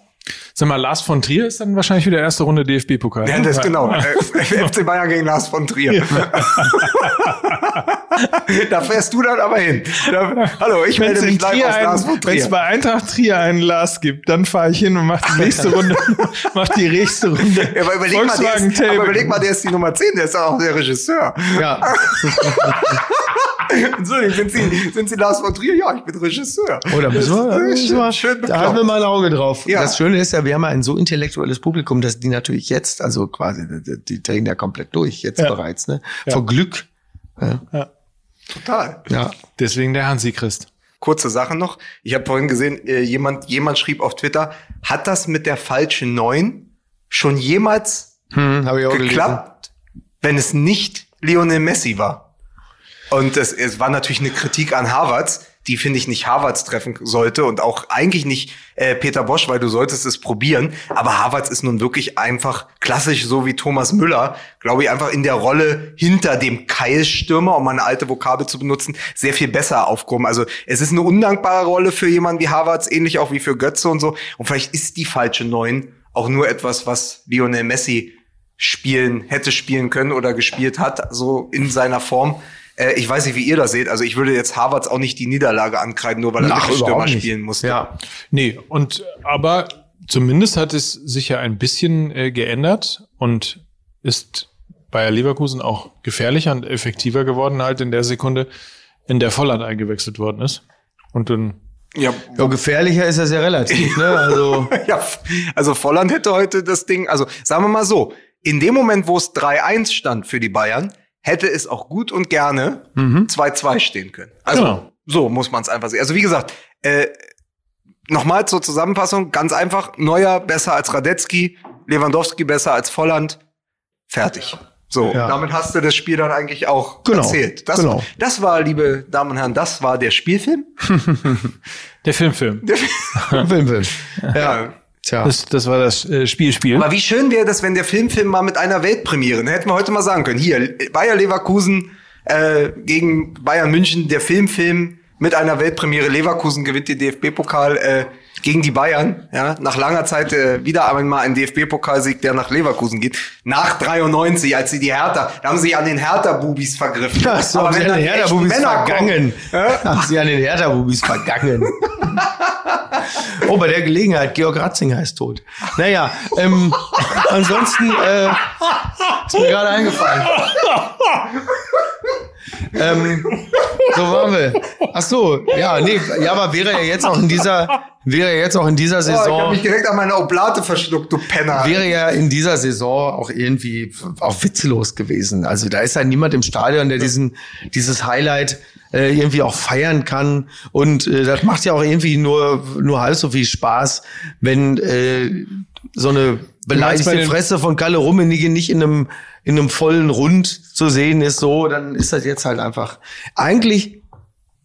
Sag mal, Lars von Trier ist dann wahrscheinlich wieder erste Runde DFB-Pokal. Ja, das ist genau. [laughs] FC Bayern gegen Lars von Trier. Ja. da fährst du dann aber hin. Da, hallo, ich wenn's melde mich live aus Lars von Trier. Wenn es bei Eintracht Trier einen Lars gibt, dann fahre ich hin und mach die nächste [laughs] Runde, mach die nächste Runde. Ja, aber überleg, mal, der ist, aber überleg mal, der ist die Nummer 10, der ist auch der Regisseur. Ja. [laughs] [laughs] Entschuldigung, sind Sie, sind Sie Lars von Trier? Ja, ich bin Regisseur. Oder oh, müssen wir, das schön, schön da haben wir mal ein Auge drauf. Ja. Das Schöne ist ja, wir haben ein so intellektuelles Publikum, dass die natürlich jetzt, also quasi, die, die drehen ja komplett durch, jetzt ja. bereits, ne? Ja. Vor Glück. Ja. ja. Total. Ja. Deswegen der Hansi Christ. Kurze Sache noch. Ich habe vorhin gesehen, äh, jemand, jemand schrieb auf Twitter, hat das mit der falschen Neun schon jemals hm, geklappt, gelesen. wenn es nicht Lionel Messi war? Und es, es war natürlich eine Kritik an Harvards, die finde ich nicht Harvards treffen sollte und auch eigentlich nicht äh, Peter Bosch, weil du solltest es probieren. Aber Harvards ist nun wirklich einfach klassisch, so wie Thomas Müller, glaube ich, einfach in der Rolle hinter dem Keilstürmer, um eine alte Vokabel zu benutzen, sehr viel besser aufgehoben. Also es ist eine undankbare Rolle für jemanden wie Harvards, ähnlich auch wie für Götze und so. Und vielleicht ist die falsche Neun auch nur etwas, was Lionel Messi spielen, hätte spielen können oder gespielt hat, so in seiner Form. Äh, ich weiß nicht, wie ihr das seht. Also ich würde jetzt Harvards auch nicht die Niederlage ankreiden, nur weil er Stürmer spielen musste. Ja. Nee, und aber zumindest hat es sich ja ein bisschen äh, geändert und ist Bayer Leverkusen auch gefährlicher und effektiver geworden, halt in der Sekunde, in der Volland eingewechselt worden ist. Und dann ja, ja, gefährlicher ist das ja relativ, ne? Also, [laughs] ja, also Volland hätte heute das Ding, also sagen wir mal so, in dem Moment, wo es 3-1 stand für die Bayern, hätte es auch gut und gerne 2-2 mhm. stehen können. Also genau. so muss man es einfach sehen. Also wie gesagt, äh, nochmal zur Zusammenfassung, ganz einfach, Neuer besser als Radetzky, Lewandowski besser als Volland, fertig. So, ja. damit hast du das Spiel dann eigentlich auch genau. erzählt. Das, genau. das war, liebe Damen und Herren, das war der Spielfilm. [laughs] der Filmfilm. Der [laughs] Filmfilm. [laughs] ja. ja. Tja. Das, das war das äh, Spielspiel. Aber wie schön wäre das, wenn der Filmfilm mal mit einer Weltpremiere, dann hätten wir heute mal sagen können, hier, Bayer Leverkusen äh, gegen Bayern München, der Filmfilm mit einer Weltpremiere. Leverkusen gewinnt den DFB-Pokal äh, gegen die Bayern. Ja, nach langer Zeit äh, wieder einmal ein DFB-Pokalsieg, der nach Leverkusen geht. Nach 93, als sie die Hertha, da haben sie an den Hertha-Bubis vergriffen. Ach so, haben sie an den Hertha-Bubis vergangen. Ja? [laughs] Haben sie an den Hertha-Bubis vergangen. oh, bei der Gelegenheit, Georg Ratzinger ist tot. Naja, ähm, [laughs] ansonsten äh, ist mir gerade eingefallen. ähm, so waren wir. Ach so, ja, nee, ja, aber wäre ja jetzt auch in dieser, wäre ja jetzt auch in dieser Oh, ich habe Saison, mich direkt an meine Oblate verschluckt, du Penner. wäre ja in dieser Saison auch irgendwie auch witzlos gewesen. Also da ist ja niemand im Stadion, der diesen, dieses Highlight äh, irgendwie auch feiern kann. Und äh, das macht ja auch irgendwie nur, nur halb so viel Spaß, wenn äh, so eine bei beleidigte Fresse von Kalle Rummenigge nicht in einem, in einem vollen Rund zu sehen ist, so, dann ist das jetzt halt einfach. Eigentlich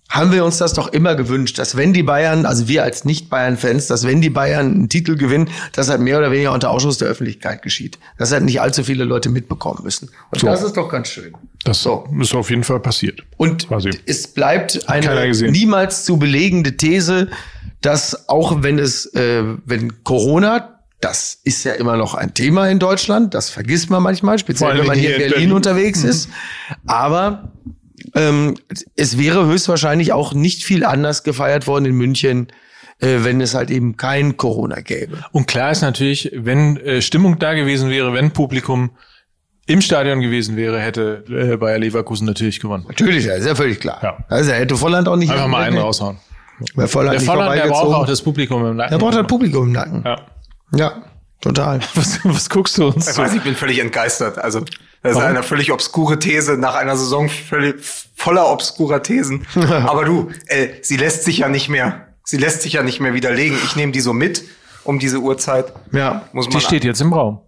haben wir uns das doch immer gewünscht, dass wenn die Bayern, also wir als Nicht-Bayern-Fans, dass wenn die Bayern einen Titel gewinnen, das halt mehr oder weniger unter Ausschuss der Öffentlichkeit geschieht. Das halt nicht allzu viele Leute mitbekommen müssen. Und So. das ist doch ganz schön. Das So. ist auf jeden Fall passiert. Und Quasi. es bleibt eine niemals zu belegende These, dass auch wenn es, äh, wenn Corona, das ist ja immer noch ein Thema in Deutschland, das vergisst man manchmal, speziell wenn man hier in Berlin, Berlin. unterwegs ist. Aber ähm, es wäre höchstwahrscheinlich auch nicht viel anders gefeiert worden in München, äh, wenn es halt eben kein Corona gäbe. Und klar ist natürlich, wenn äh, Stimmung da gewesen wäre, wenn Publikum im Stadion gewesen wäre, hätte äh, Bayer Leverkusen natürlich gewonnen. Natürlich, ja, ist ja völlig klar. Ja. Also er hätte Volland auch nicht Einfach mal einen raushauen. Bei Volland Der Volland, der braucht auch das Publikum im Nacken. Er braucht halt Publikum im Nacken. Ja. Ja, total. [laughs] Was, was guckst du uns Ich zu? weiß, ich bin völlig entgeistert. Also, das ist Warum? eine völlig obskure These nach einer Saison völlig voller obskurer Thesen. [laughs] Aber du, äh, sie lässt sich ja nicht mehr, sie lässt sich ja nicht mehr widerlegen. Ich nehme die so mit um diese Uhrzeit. Ja. Muss man Die steht jetzt im Raum.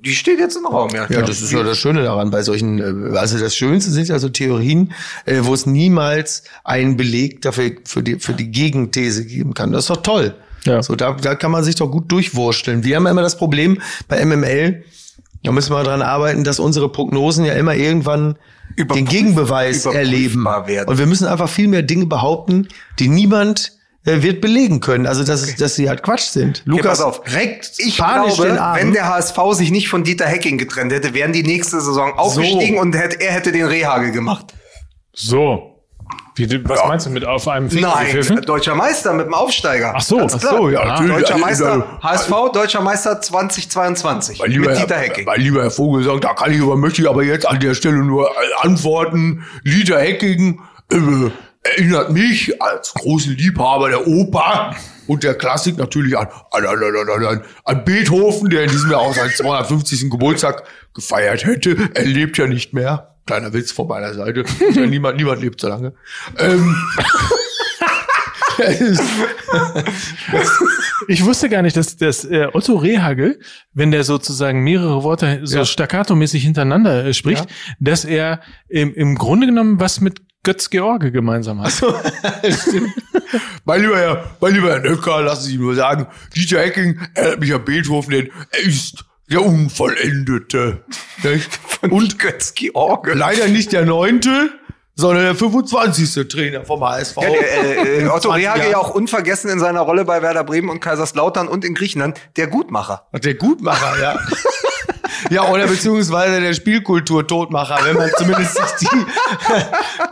die steht jetzt im Raum, ja. Ja, das ist ja das Schöne daran bei solchen, äh, also das Schönste sind ja so Theorien, äh, wo es niemals einen Beleg dafür für die, für die Gegenthese geben kann. Das ist doch toll. Ja. So, da, da kann man sich doch gut durchwursteln. Wir haben immer das Problem bei MML, da müssen wir dran arbeiten, dass unsere Prognosen ja immer irgendwann Überprüf- den Gegenbeweis erleben. werden. Und wir müssen einfach viel mehr Dinge behaupten, die niemand äh, wird belegen können. Also, dass, es- dass sie halt Quatsch sind. Okay, Lukas pass auf. reckt Ich panisch glaube, den Arm. wenn der HSV sich nicht von Dieter Hecking getrennt hätte, wären die nächste Saison aufgestiegen und hätte, er hätte den Rehagel gemacht. So. Wie, was Ja. meinst du mit auf einem Finger Nein, gepfiffen? deutscher Meister mit dem Aufsteiger. Ach so, ach so, ja, natürlich. Deutscher Meister, HSV, deutscher Meister 2022 Mein lieber, mit Dieter Herr, Hecking. mein lieber Herr Vogelsang, da kann ich aber, möchte ich aber jetzt an der Stelle nur äh, antworten. Dieter Hecking äh, erinnert mich als großen Liebhaber der Oper und der Klassik natürlich an, an, an, an, an, an Beethoven, der in diesem Jahr auch seinen 250. Geburtstag gefeiert hätte. Er lebt ja nicht mehr. Kleiner Witz von meiner Seite. Ja, niemand, niemand lebt so lange. Ähm, [laughs] Ich wusste gar nicht, dass, dass äh, Otto Rehagel, wenn der sozusagen mehrere Worte so Ja. staccato-mäßig hintereinander äh, spricht, dass er im, im Grunde genommen was mit Götz George gemeinsam hat. [laughs] Stimmt. mein lieber Herr, mein lieber Herr Nöcker, lassen Sie nur sagen, Dieter Hecking erinnert mich an Beethoven, denn er ist der Unvollendete. Und Götz George. leider nicht der neunte, sondern der 25. Trainer vom HSV. Ja, der, äh, Otto 20 Rehagel Jahren. ja auch unvergessen in seiner Rolle bei Werder Bremen und Kaiserslautern und in Griechenland, der Gutmacher. Der Gutmacher, ja. Ja, oder beziehungsweise der Spielkultur-Todmacher, wenn man zumindest sich die,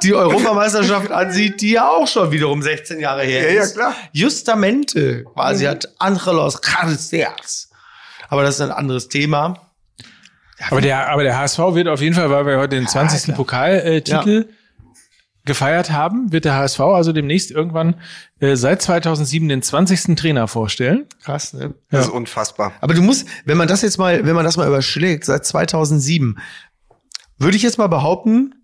die Europameisterschaft ansieht, die ja auch schon wiederum 16 Jahre her Ja, ja, ist. klar. Justamente quasi hat Angelos Carceas. Aber das ist ein anderes Thema. Aber der, aber der HSV wird auf jeden Fall, weil wir heute den 20. klar. Pokaltitel gefeiert haben, wird der HSV also demnächst irgendwann äh, seit 2007 den 20. Trainer vorstellen. Krass, ne? Das ist unfassbar. Aber du musst, wenn man das jetzt mal, wenn man das mal überschlägt, seit 2007, würde ich jetzt mal behaupten,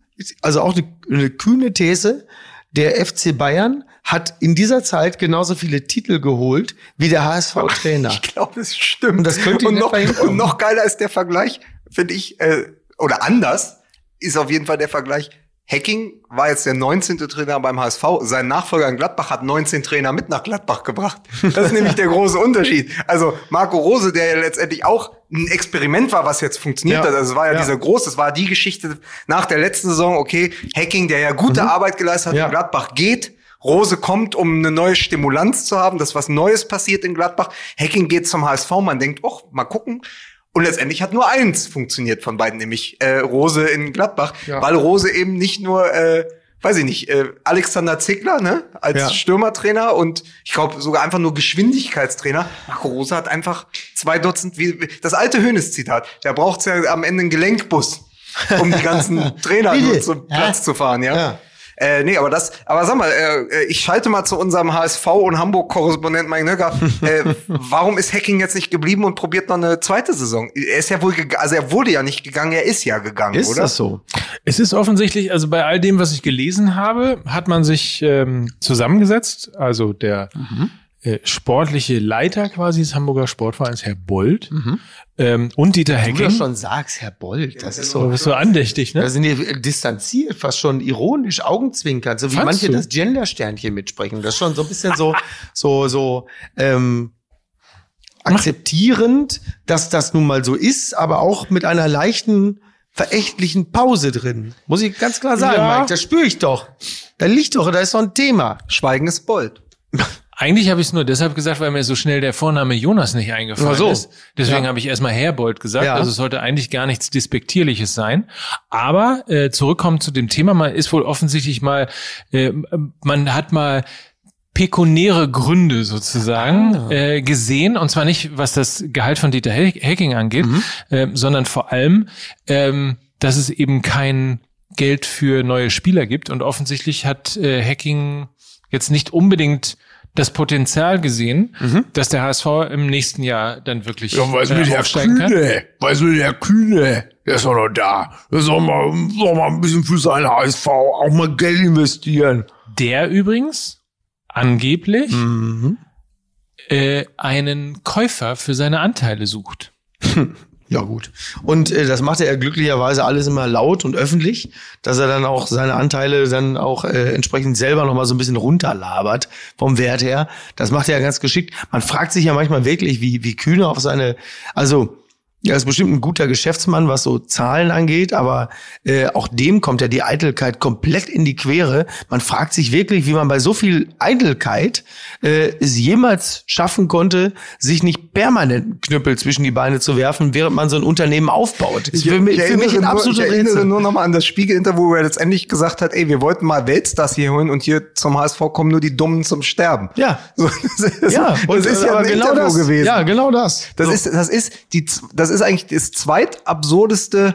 also auch eine, eine kühne These, der FC Bayern hat in dieser Zeit genauso viele Titel geholt wie der HSV-Trainer. Ich glaube, es stimmt. Und das könnte und noch, und noch geiler ist der Vergleich, finde ich, äh, oder anders ist auf jeden Fall der Vergleich. Hacking war jetzt der 19. Trainer beim HSV. Sein Nachfolger in Gladbach hat 19 Trainer mit nach Gladbach gebracht. Das ist nämlich der große Unterschied. Also Marco Rose, der ja letztendlich auch ein Experiment war, was jetzt funktioniert Ja. hat. Also es war ja, Ja. dieser große, das war die Geschichte nach der letzten Saison. Okay, Hacking, der ja gute Arbeit geleistet hat Mhm. Ja. in Gladbach, geht. Rose kommt, um eine neue Stimulanz zu haben, dass was Neues passiert in Gladbach. Hacking geht zum HSV. Man denkt, oh, mal gucken. Und letztendlich hat nur eins funktioniert von beiden, nämlich äh, Rose in Gladbach, Ja. weil Rose eben nicht nur, äh, weiß ich nicht, äh, Alexander Zickler ne, als Ja. Stürmertrainer und ich glaube sogar einfach nur Geschwindigkeitstrainer. Marco Rose hat einfach zwei Dutzend, wie, das alte Hönes-Zitat, der braucht ja am Ende einen Gelenkbus, um die ganzen [laughs] Trainer nur zum Ja. Platz zu fahren, ja. Äh, nee, aber das, aber sag mal, äh, ich schalte mal zu unserem HSV und Hamburg-Korrespondent Mike Nöcker. Äh, [laughs] warum ist Hacking jetzt nicht geblieben und probiert noch eine zweite Saison? Er ist ja wohl, also er wurde ja nicht gegangen, er ist ja gegangen, Ist oder? das so? Es ist offensichtlich, also bei all dem, was ich gelesen habe, hat man sich ähm, zusammengesetzt. Also der äh, sportliche Leiter quasi des Hamburger Sportvereins, Herr Bold, ähm, und Dieter Du Hecking. das schon sagst, Herr Bold, das ist Du so. bist so andächtig, Da ne? sind die distanziert, fast schon ironisch, augenzwinkern, so wie Fandst manche du? das Gender-Sternchen mitsprechen. Das ist schon so ein bisschen so, [laughs] so, so, ähm, akzeptierend, dass das nun mal so ist, aber auch mit einer leichten, verächtlichen Pause drin. Muss ich ganz klar sagen, Ja. Mike, das spüre ich doch. Da liegt doch, da ist doch ein Thema. Schweigen ist Bold. Eigentlich habe ich es nur deshalb gesagt, weil mir so schnell der Vorname Jonas nicht eingefallen so. ist. Deswegen Ja. habe ich erstmal Herbold gesagt. Ja. Also es sollte eigentlich gar nichts Despektierliches sein. Aber äh, zurückkommen zu dem Thema, man ist wohl offensichtlich mal, äh, man hat mal pekunäre Gründe sozusagen Ah. äh, gesehen und zwar nicht was das Gehalt von Dieter Hecking angeht, Mhm. ähm, sondern vor allem, ähm, dass es eben kein Geld für neue Spieler gibt und offensichtlich hat äh, Hacking jetzt nicht unbedingt das Potenzial gesehen, dass der HSV im nächsten Jahr dann wirklich Ja, mit äh, der aufsteigen kann. Kühne? Was mit der Kühne? Der ist doch noch da. Der soll mal, soll mal ein bisschen für seinen HSV auch mal Geld investieren. Der übrigens angeblich Mhm. äh, einen Käufer für seine Anteile sucht. [laughs] Ja, gut. Und äh, das macht er glücklicherweise alles immer laut und öffentlich, dass er dann auch seine Anteile dann auch äh, entsprechend selber noch mal so ein bisschen runterlabert vom Wert her. Das macht er ganz geschickt. Man fragt sich ja manchmal wirklich, wie, wie Kühne auf seine, also er ist bestimmt ein guter Geschäftsmann, was so Zahlen angeht, aber äh, auch dem kommt ja die Eitelkeit komplett in die Quere. Man fragt sich wirklich, wie man bei so viel Eitelkeit äh, es jemals schaffen konnte, sich nicht permanent einen Knüppel zwischen die Beine zu werfen, während man so ein Unternehmen aufbaut. Das ist für, mich- für mich ein nur, ich erinnere Rätsel. nur noch mal an das Spiegel-Interview, wo er letztendlich gesagt hat, ey, wir wollten mal Weltstars hier holen und hier zum HSV kommen nur die Dummen zum Sterben. Ja. So, das ist, Ja, das ist ja ein Interview das, gewesen. Ja, genau das. Das So. ist, das ist die, z- das ist eigentlich das zweitabsurdeste,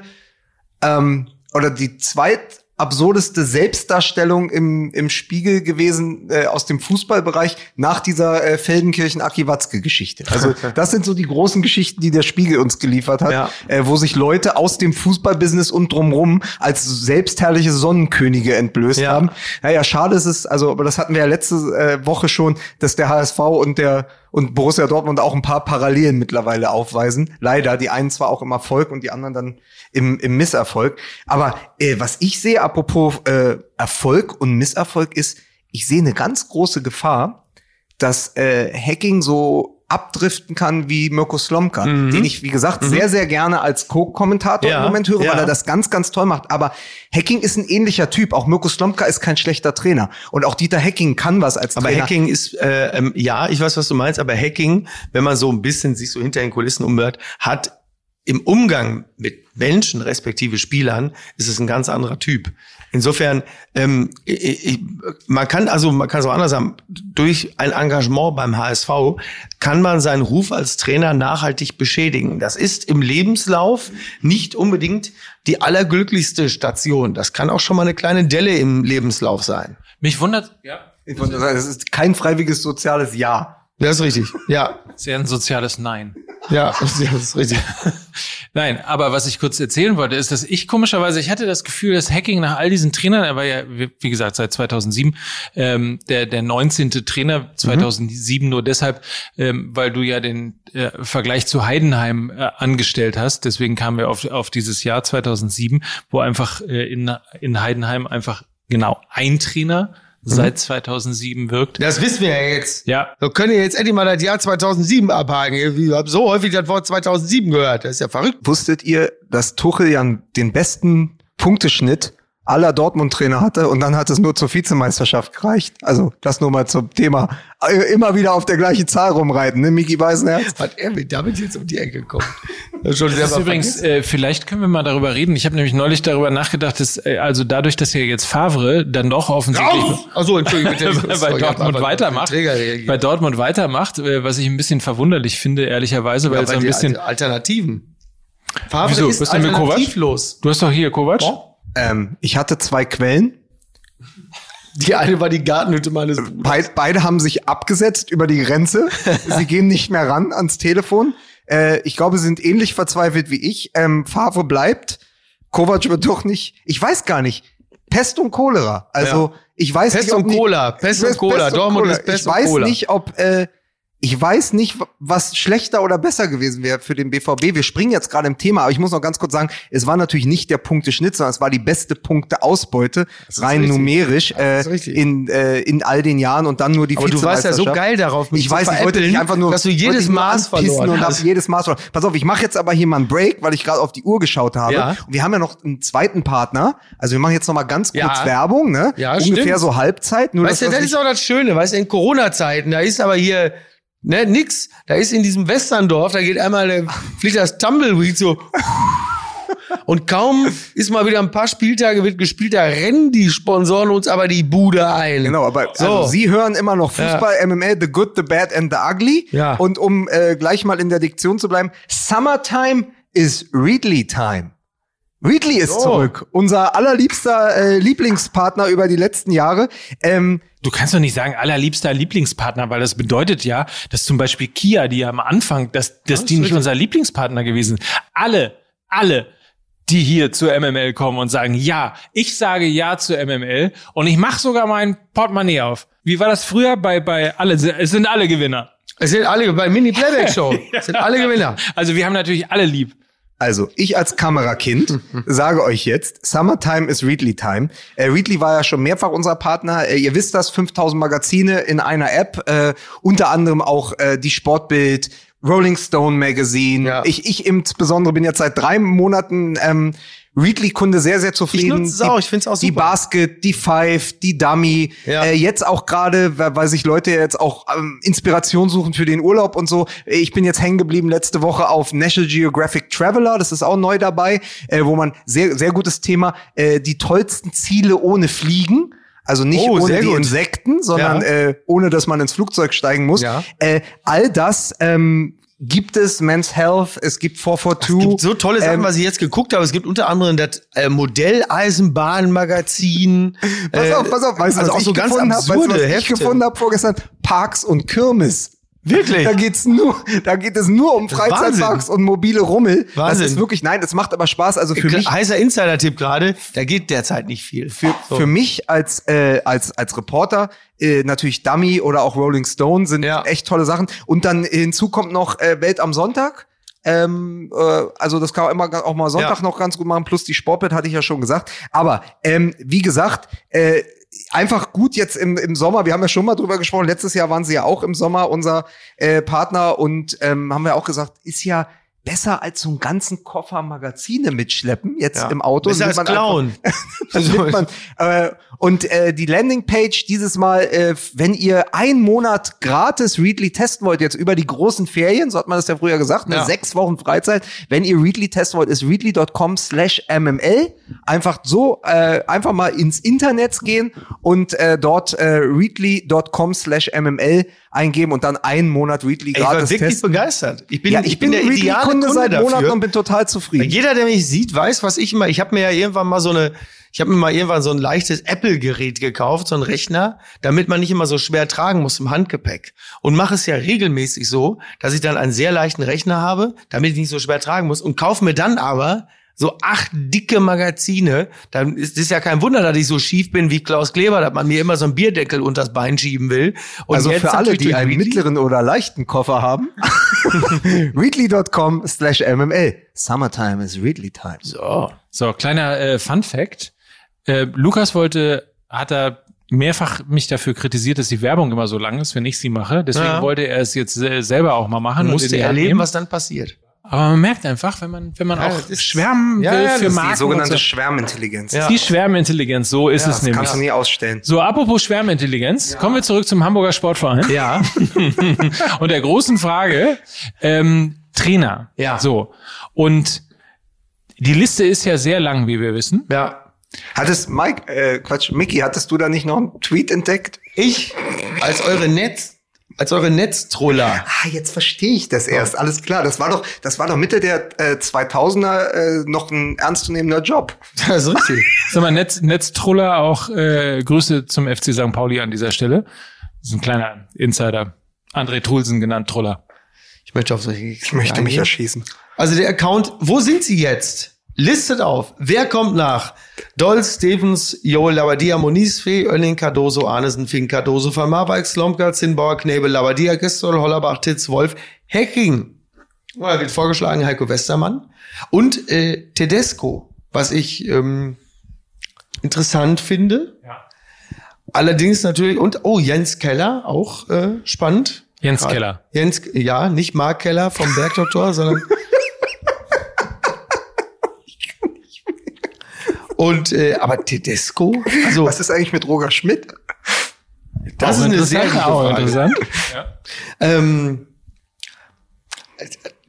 ähm, oder die zweitabsurdeste Selbstdarstellung im, im Spiegel gewesen äh, aus dem Fußballbereich nach dieser äh, Feldenkirchen-Aki-Watzke-Geschichte. Also [laughs] das sind so die großen Geschichten, die der Spiegel uns geliefert hat, Ja. äh, wo sich Leute aus dem Fußballbusiness und drumrum als selbstherrliche Sonnenkönige entblößt Ja. haben. Naja, schade ist es, also, aber das hatten wir ja letzte äh, Woche schon, dass der HSV und der und Borussia Dortmund auch ein paar Parallelen mittlerweile aufweisen. Leider, die einen zwar auch im Erfolg und die anderen dann im, im Misserfolg. Aber äh, was ich sehe, apropos äh, Erfolg und Misserfolg, ist, ich sehe eine ganz große Gefahr, dass äh, Hacking so abdriften kann wie Mirko Slomka, den ich, wie gesagt, sehr, sehr gerne als Co-Kommentator Ja, im Moment höre, ja. weil er das ganz, ganz toll macht. Aber Hacking ist ein ähnlicher Typ. Auch Mirko Slomka ist kein schlechter Trainer. Und auch Dieter Hacking kann was als Aber Trainer. Hacking ist, äh, ähm, ja, ich weiß, was du meinst, aber Hacking, wenn man so ein bisschen sich so hinter den Kulissen umhört, hat im Umgang mit Menschen, respektive Spielern, ist es ein ganz anderer Typ. Insofern, ähm, ich, ich, man kann also, man kann es auch anders sagen, durch ein Engagement beim HSV kann man seinen Ruf als Trainer nachhaltig beschädigen. Das ist im Lebenslauf nicht unbedingt die allerglücklichste Station. Das kann auch schon mal eine kleine Delle im Lebenslauf sein. Mich wundert, ja. Es ist kein freiwilliges soziales Ja. Das ist richtig. Ja, Sehr ein soziales Nein. ja, [laughs] das ist richtig. [laughs] Nein, aber was ich kurz erzählen wollte, ist, dass ich komischerweise, ich hatte das Gefühl, dass Hacking nach all diesen Trainern, er war ja, wie gesagt, seit 2007, ähm, der, der 19. Trainer 2007, nur deshalb, ähm, weil du ja den äh, Vergleich zu Heidenheim äh, angestellt hast. Deswegen kamen wir auf, auf dieses Jahr 2007, wo einfach äh, in, in Heidenheim einfach genau ein Trainer seit 2007 wirkt. Das wissen wir ja jetzt. Ja, Wir können ja jetzt endlich mal das Jahr 2007 abhaken. Ich habe so häufig das Wort 2007 gehört. Das ist ja verrückt. Wusstet ihr, dass Tuchel ja den besten Punkteschnitt aller Dortmund-Trainer hatte und dann hat es nur zur Vizemeisterschaft gereicht? Also das nur mal zum Thema. Immer wieder auf der gleichen Zahl rumreiten, ne, Miki Weißenherz? Was er mit damit jetzt um die Ecke kommt. [laughs] Das ist schon Das ist übrigens, äh, vielleicht können wir mal darüber reden. Ich habe nämlich neulich darüber nachgedacht, dass äh, also dadurch, dass ja jetzt Favre dann doch offensichtlich [laughs] Achso, Entschuldigung. bitte. bei [laughs] Dortmund weitermacht, bei Dortmund weitermacht, äh, was ich ein bisschen verwunderlich finde, ehrlicherweise, weil Ja, es so ein bisschen. Al- Alternativen. Favre Wieso? ist alternativlos. Du hast doch hier Kovac. Ähm, ich hatte zwei Quellen. Die eine war die Gartenhütte meines Bruders. Beid, beide haben sich abgesetzt über die Grenze. [laughs] Sie gehen nicht mehr ran ans Telefon. Äh, ich glaube, sie sind ähnlich verzweifelt wie ich. Ähm, Favre bleibt. Kovac wird doch nicht. Ich weiß gar nicht. Pest und Cholera. Also ich weiß Pest nicht, ob und Cola. Pest und Cola. Dortmund ist Pest ich und weiß Cola. nicht, ob äh, ich weiß nicht, was schlechter oder besser gewesen wäre für den BVB. Wir springen jetzt gerade im Thema, aber ich muss noch ganz kurz sagen, es war natürlich nicht der Punkteschnitt, sondern es war die beste Punkteausbeute, rein richtig. numerisch, äh, in, äh, in all den Jahren und dann nur die Aber du warst ja so geil darauf, mich Ich zu weiß, ich wollte dich einfach nur, dass du jedes Maß verloren und hast. jedes Maß verloren. Pass auf, ich mache jetzt aber hier mal einen Break, weil ich gerade auf die Uhr geschaut habe. Ja. Und wir haben ja noch einen zweiten Partner. Also wir machen jetzt noch mal ganz kurz Ja. Werbung, ne? Ja, Ungefähr stimmt. so Halbzeit. Nur Weißt du, das das ist auch das Schöne, weißt du, in Corona-Zeiten, da ist aber hier, ne, nix. Da ist in diesem Westerndorf, da geht einmal, der, fliegt das Tumbleweed so. Und kaum ist mal wieder ein paar Spieltage wird gespielt, da rennen die Sponsoren uns aber die Bude ein. Genau, aber So. also Sie hören immer noch Fußball, MMA, The Good, The Bad and The Ugly. Ja. Und um äh, gleich mal in der Diktion zu bleiben, Summertime is Readly Time. Readly ist So. zurück. Unser allerliebster äh, Lieblingspartner über die letzten Jahre. Ähm, Du kannst doch nicht sagen, allerliebster Lieblingspartner, weil das bedeutet ja, dass zum Beispiel Kia, die ja am Anfang, dass, dass die nicht unser Lieblingspartner gewesen sind. Alle, alle, die hier zur MML kommen und sagen, ja, ich sage ja zur MML und ich mache sogar mein Portemonnaie auf. Wie war das früher bei, bei alle, es sind alle Gewinner. Es sind alle bei Mini-Playback-Show. Es [laughs] sind alle Gewinner. Also wir haben natürlich alle lieb. Also, ich als Kamerakind [laughs] sage euch jetzt, Summertime is Readly Time. Äh, Readly war ja schon mehrfach unser Partner. Äh, ihr wisst das, 5000 Magazine in einer App, äh, unter anderem auch äh, die Sportbild, Rolling Stone Magazine. Ja. Ich, ich insbesondere bin jetzt seit drei Monaten ähm, Readly-Kunde sehr, sehr zufrieden. nutze es auch, ich find's auch Die super. Basket, die Five, die Dummy. Ja. Äh, jetzt auch gerade, weil sich Leute jetzt auch ähm, Inspiration suchen für den Urlaub und so. Äh, Ich bin jetzt hängen geblieben letzte Woche auf National Geographic Traveler, das ist auch neu dabei, äh, wo man sehr, sehr gutes Thema, äh, die tollsten Ziele ohne Fliegen. Also nicht Oh, ohne die gut. Insekten, sondern Ja. äh, ohne dass man ins Flugzeug steigen muss. Ja. Äh, all das ähm, gibt es, Men's Health, es gibt 442. Es gibt so tolle Sachen, Ähm, was ich jetzt geguckt habe. Es gibt unter anderem das äh, Modelleisenbahnmagazin. Pass auf, pass auf, weißt du, also was auch ich so ganz? Weißt was ich Hefte. gefunden habe vorgestern? Parks und Kirmes. Wirklich? Da geht's nur, da geht es nur um Freizeitparks und mobile Rummel. Wahnsinn. Das ist wirklich, nein, es macht aber Spaß. Also für mich, Heißer Insider-Tipp gerade, da geht derzeit nicht viel. für, So. für mich als, äh, als, als Reporter, äh, natürlich Dummy oder auch Rolling Stone sind Ja. echt tolle Sachen. Und dann hinzu kommt noch äh, Welt am Sonntag. Ähm, äh, also das kann man immer auch mal Sonntag Ja. noch ganz gut machen, plus die Sportbett hatte ich ja schon gesagt. Aber ähm, wie gesagt, äh, einfach gut jetzt im, im Sommer, wir haben ja schon mal drüber gesprochen, letztes Jahr waren sie ja auch im Sommer unser äh, Partner und ähm, haben wir auch gesagt, ist ja besser als so einen ganzen Koffer Magazine mitschleppen, jetzt Ja. im Auto. Besser als [laughs] nimmt man, äh, und äh, die Landingpage dieses Mal, äh, wenn ihr einen Monat gratis Readly testen wollt, jetzt über die großen Ferien, so hat man das ja früher gesagt, ne? Ja. sechs Wochen Freizeit, wenn ihr Readly testen wollt, ist readly.com slash mml einfach so, äh, einfach mal ins Internet gehen und äh, dort äh, readly.com slash mml eingeben und dann einen Monat Readly Ich war gratis wirklich testen. begeistert. Ich bin, ja, ich, bin, der ideale Readly-Kunde Kunde seit dafür. Monaten und bin total zufrieden. Jeder, der mich sieht, weiß, was ich immer. Ich habe mir ja irgendwann mal so eine, ich habe mir mal irgendwann so ein leichtes Apple-Gerät gekauft, so ein Rechner, damit man nicht immer so schwer tragen muss im Handgepäck. Und mache es ja regelmäßig so, dass ich dann einen sehr leichten Rechner habe, damit ich nicht so schwer tragen muss und kaufe mir dann aber so acht dicke Magazine, dann ist es ja kein Wunder, dass ich so schief bin wie Klaus Kleber, dass man mir immer so einen Bierdeckel unters Bein schieben will. Und also jetzt für alle, die einen Readly- mittleren oder leichten Koffer haben, [laughs] readly.com slash mml. Summertime is Readly time. So. So, kleiner äh, Fun Fact. Äh, Lukas wollte, hat er mehrfach mich dafür kritisiert, dass die Werbung immer so lang ist, wenn ich sie mache. Deswegen Ja. wollte er es jetzt äh, selber auch mal machen. und Musste in die Hand erleben, was dann passiert. Aber man merkt einfach, wenn man, wenn man Ja, auch das ist- schwärmen Ja, will ja, das für ist die Marken. Sogenannte so. Schwärmintelligenz. Ja. Die Schwärmintelligenz, so ist Ja, es das nämlich. kannst du nie ausstellen. So, apropos Schwärmintelligenz, kommen wir zurück zum Hamburger Sportverein. Ja. [laughs] Und der großen Frage, ähm, Trainer. Ja. So. Und die Liste ist ja sehr lang, wie wir wissen. ja. Hattest, Mike, äh, Quatsch, Mickey, hattest du da nicht noch einen Tweet entdeckt? Ich als eure Netz, als eure Netztroller. Ah, jetzt verstehe ich das erst. Alles klar. Das war doch, das war doch Mitte der äh, 2000er äh, noch ein ernstzunehmender Job. [laughs] Das ist richtig. Sag mal, Netz, Netztroller auch äh, Grüße zum FC St. Pauli an dieser Stelle. Das ist ein kleiner Insider. André Trulsen genannt Troller. Ich möchte auf solche Ich möchte mich erschießen. Also der Account, wo sind sie jetzt? Listet auf. Wer kommt nach? Doll, Stevens, Joel Labadia, Moniz, Fee, Oelling, Cardoso, Arnesen, Fink, Cardoso, Van Marwijk, Slomka, Zinnbauer, Knebel, Labadia, Gistol, Hollerbach, Titz, Wolf, Hecking. Oh, Da wird vorgeschlagen Heiko Westermann. Und äh, Tedesco, was ich ähm, interessant finde. Ja. Allerdings natürlich, und oh, Jens Keller, auch äh, spannend. Jens Keller. Jens, ja, nicht Mark Keller vom [laughs] Bergdoktor, sondern. Und äh, aber Tedesco, also Was ist eigentlich mit Roger Schmidt? das Auch ist eine sehr gute Frage. interessant. [laughs] Ähm,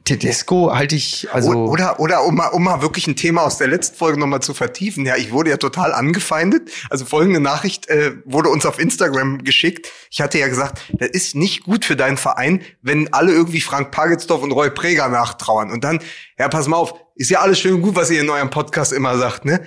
Tedesco halte ich also oder, oder um mal, um mal wirklich ein Thema aus der letzten Folge nochmal zu vertiefen. Ja, ich wurde ja total angefeindet. Also folgende Nachricht äh, wurde uns auf Instagram geschickt. Ich hatte ja gesagt, das ist nicht gut für deinen Verein, wenn alle irgendwie Frank Pagelsdorf und Roy Preger nachtrauern. Und dann, ja, pass mal auf, ist ja alles schön und gut, was ihr in eurem Podcast immer sagt, ne?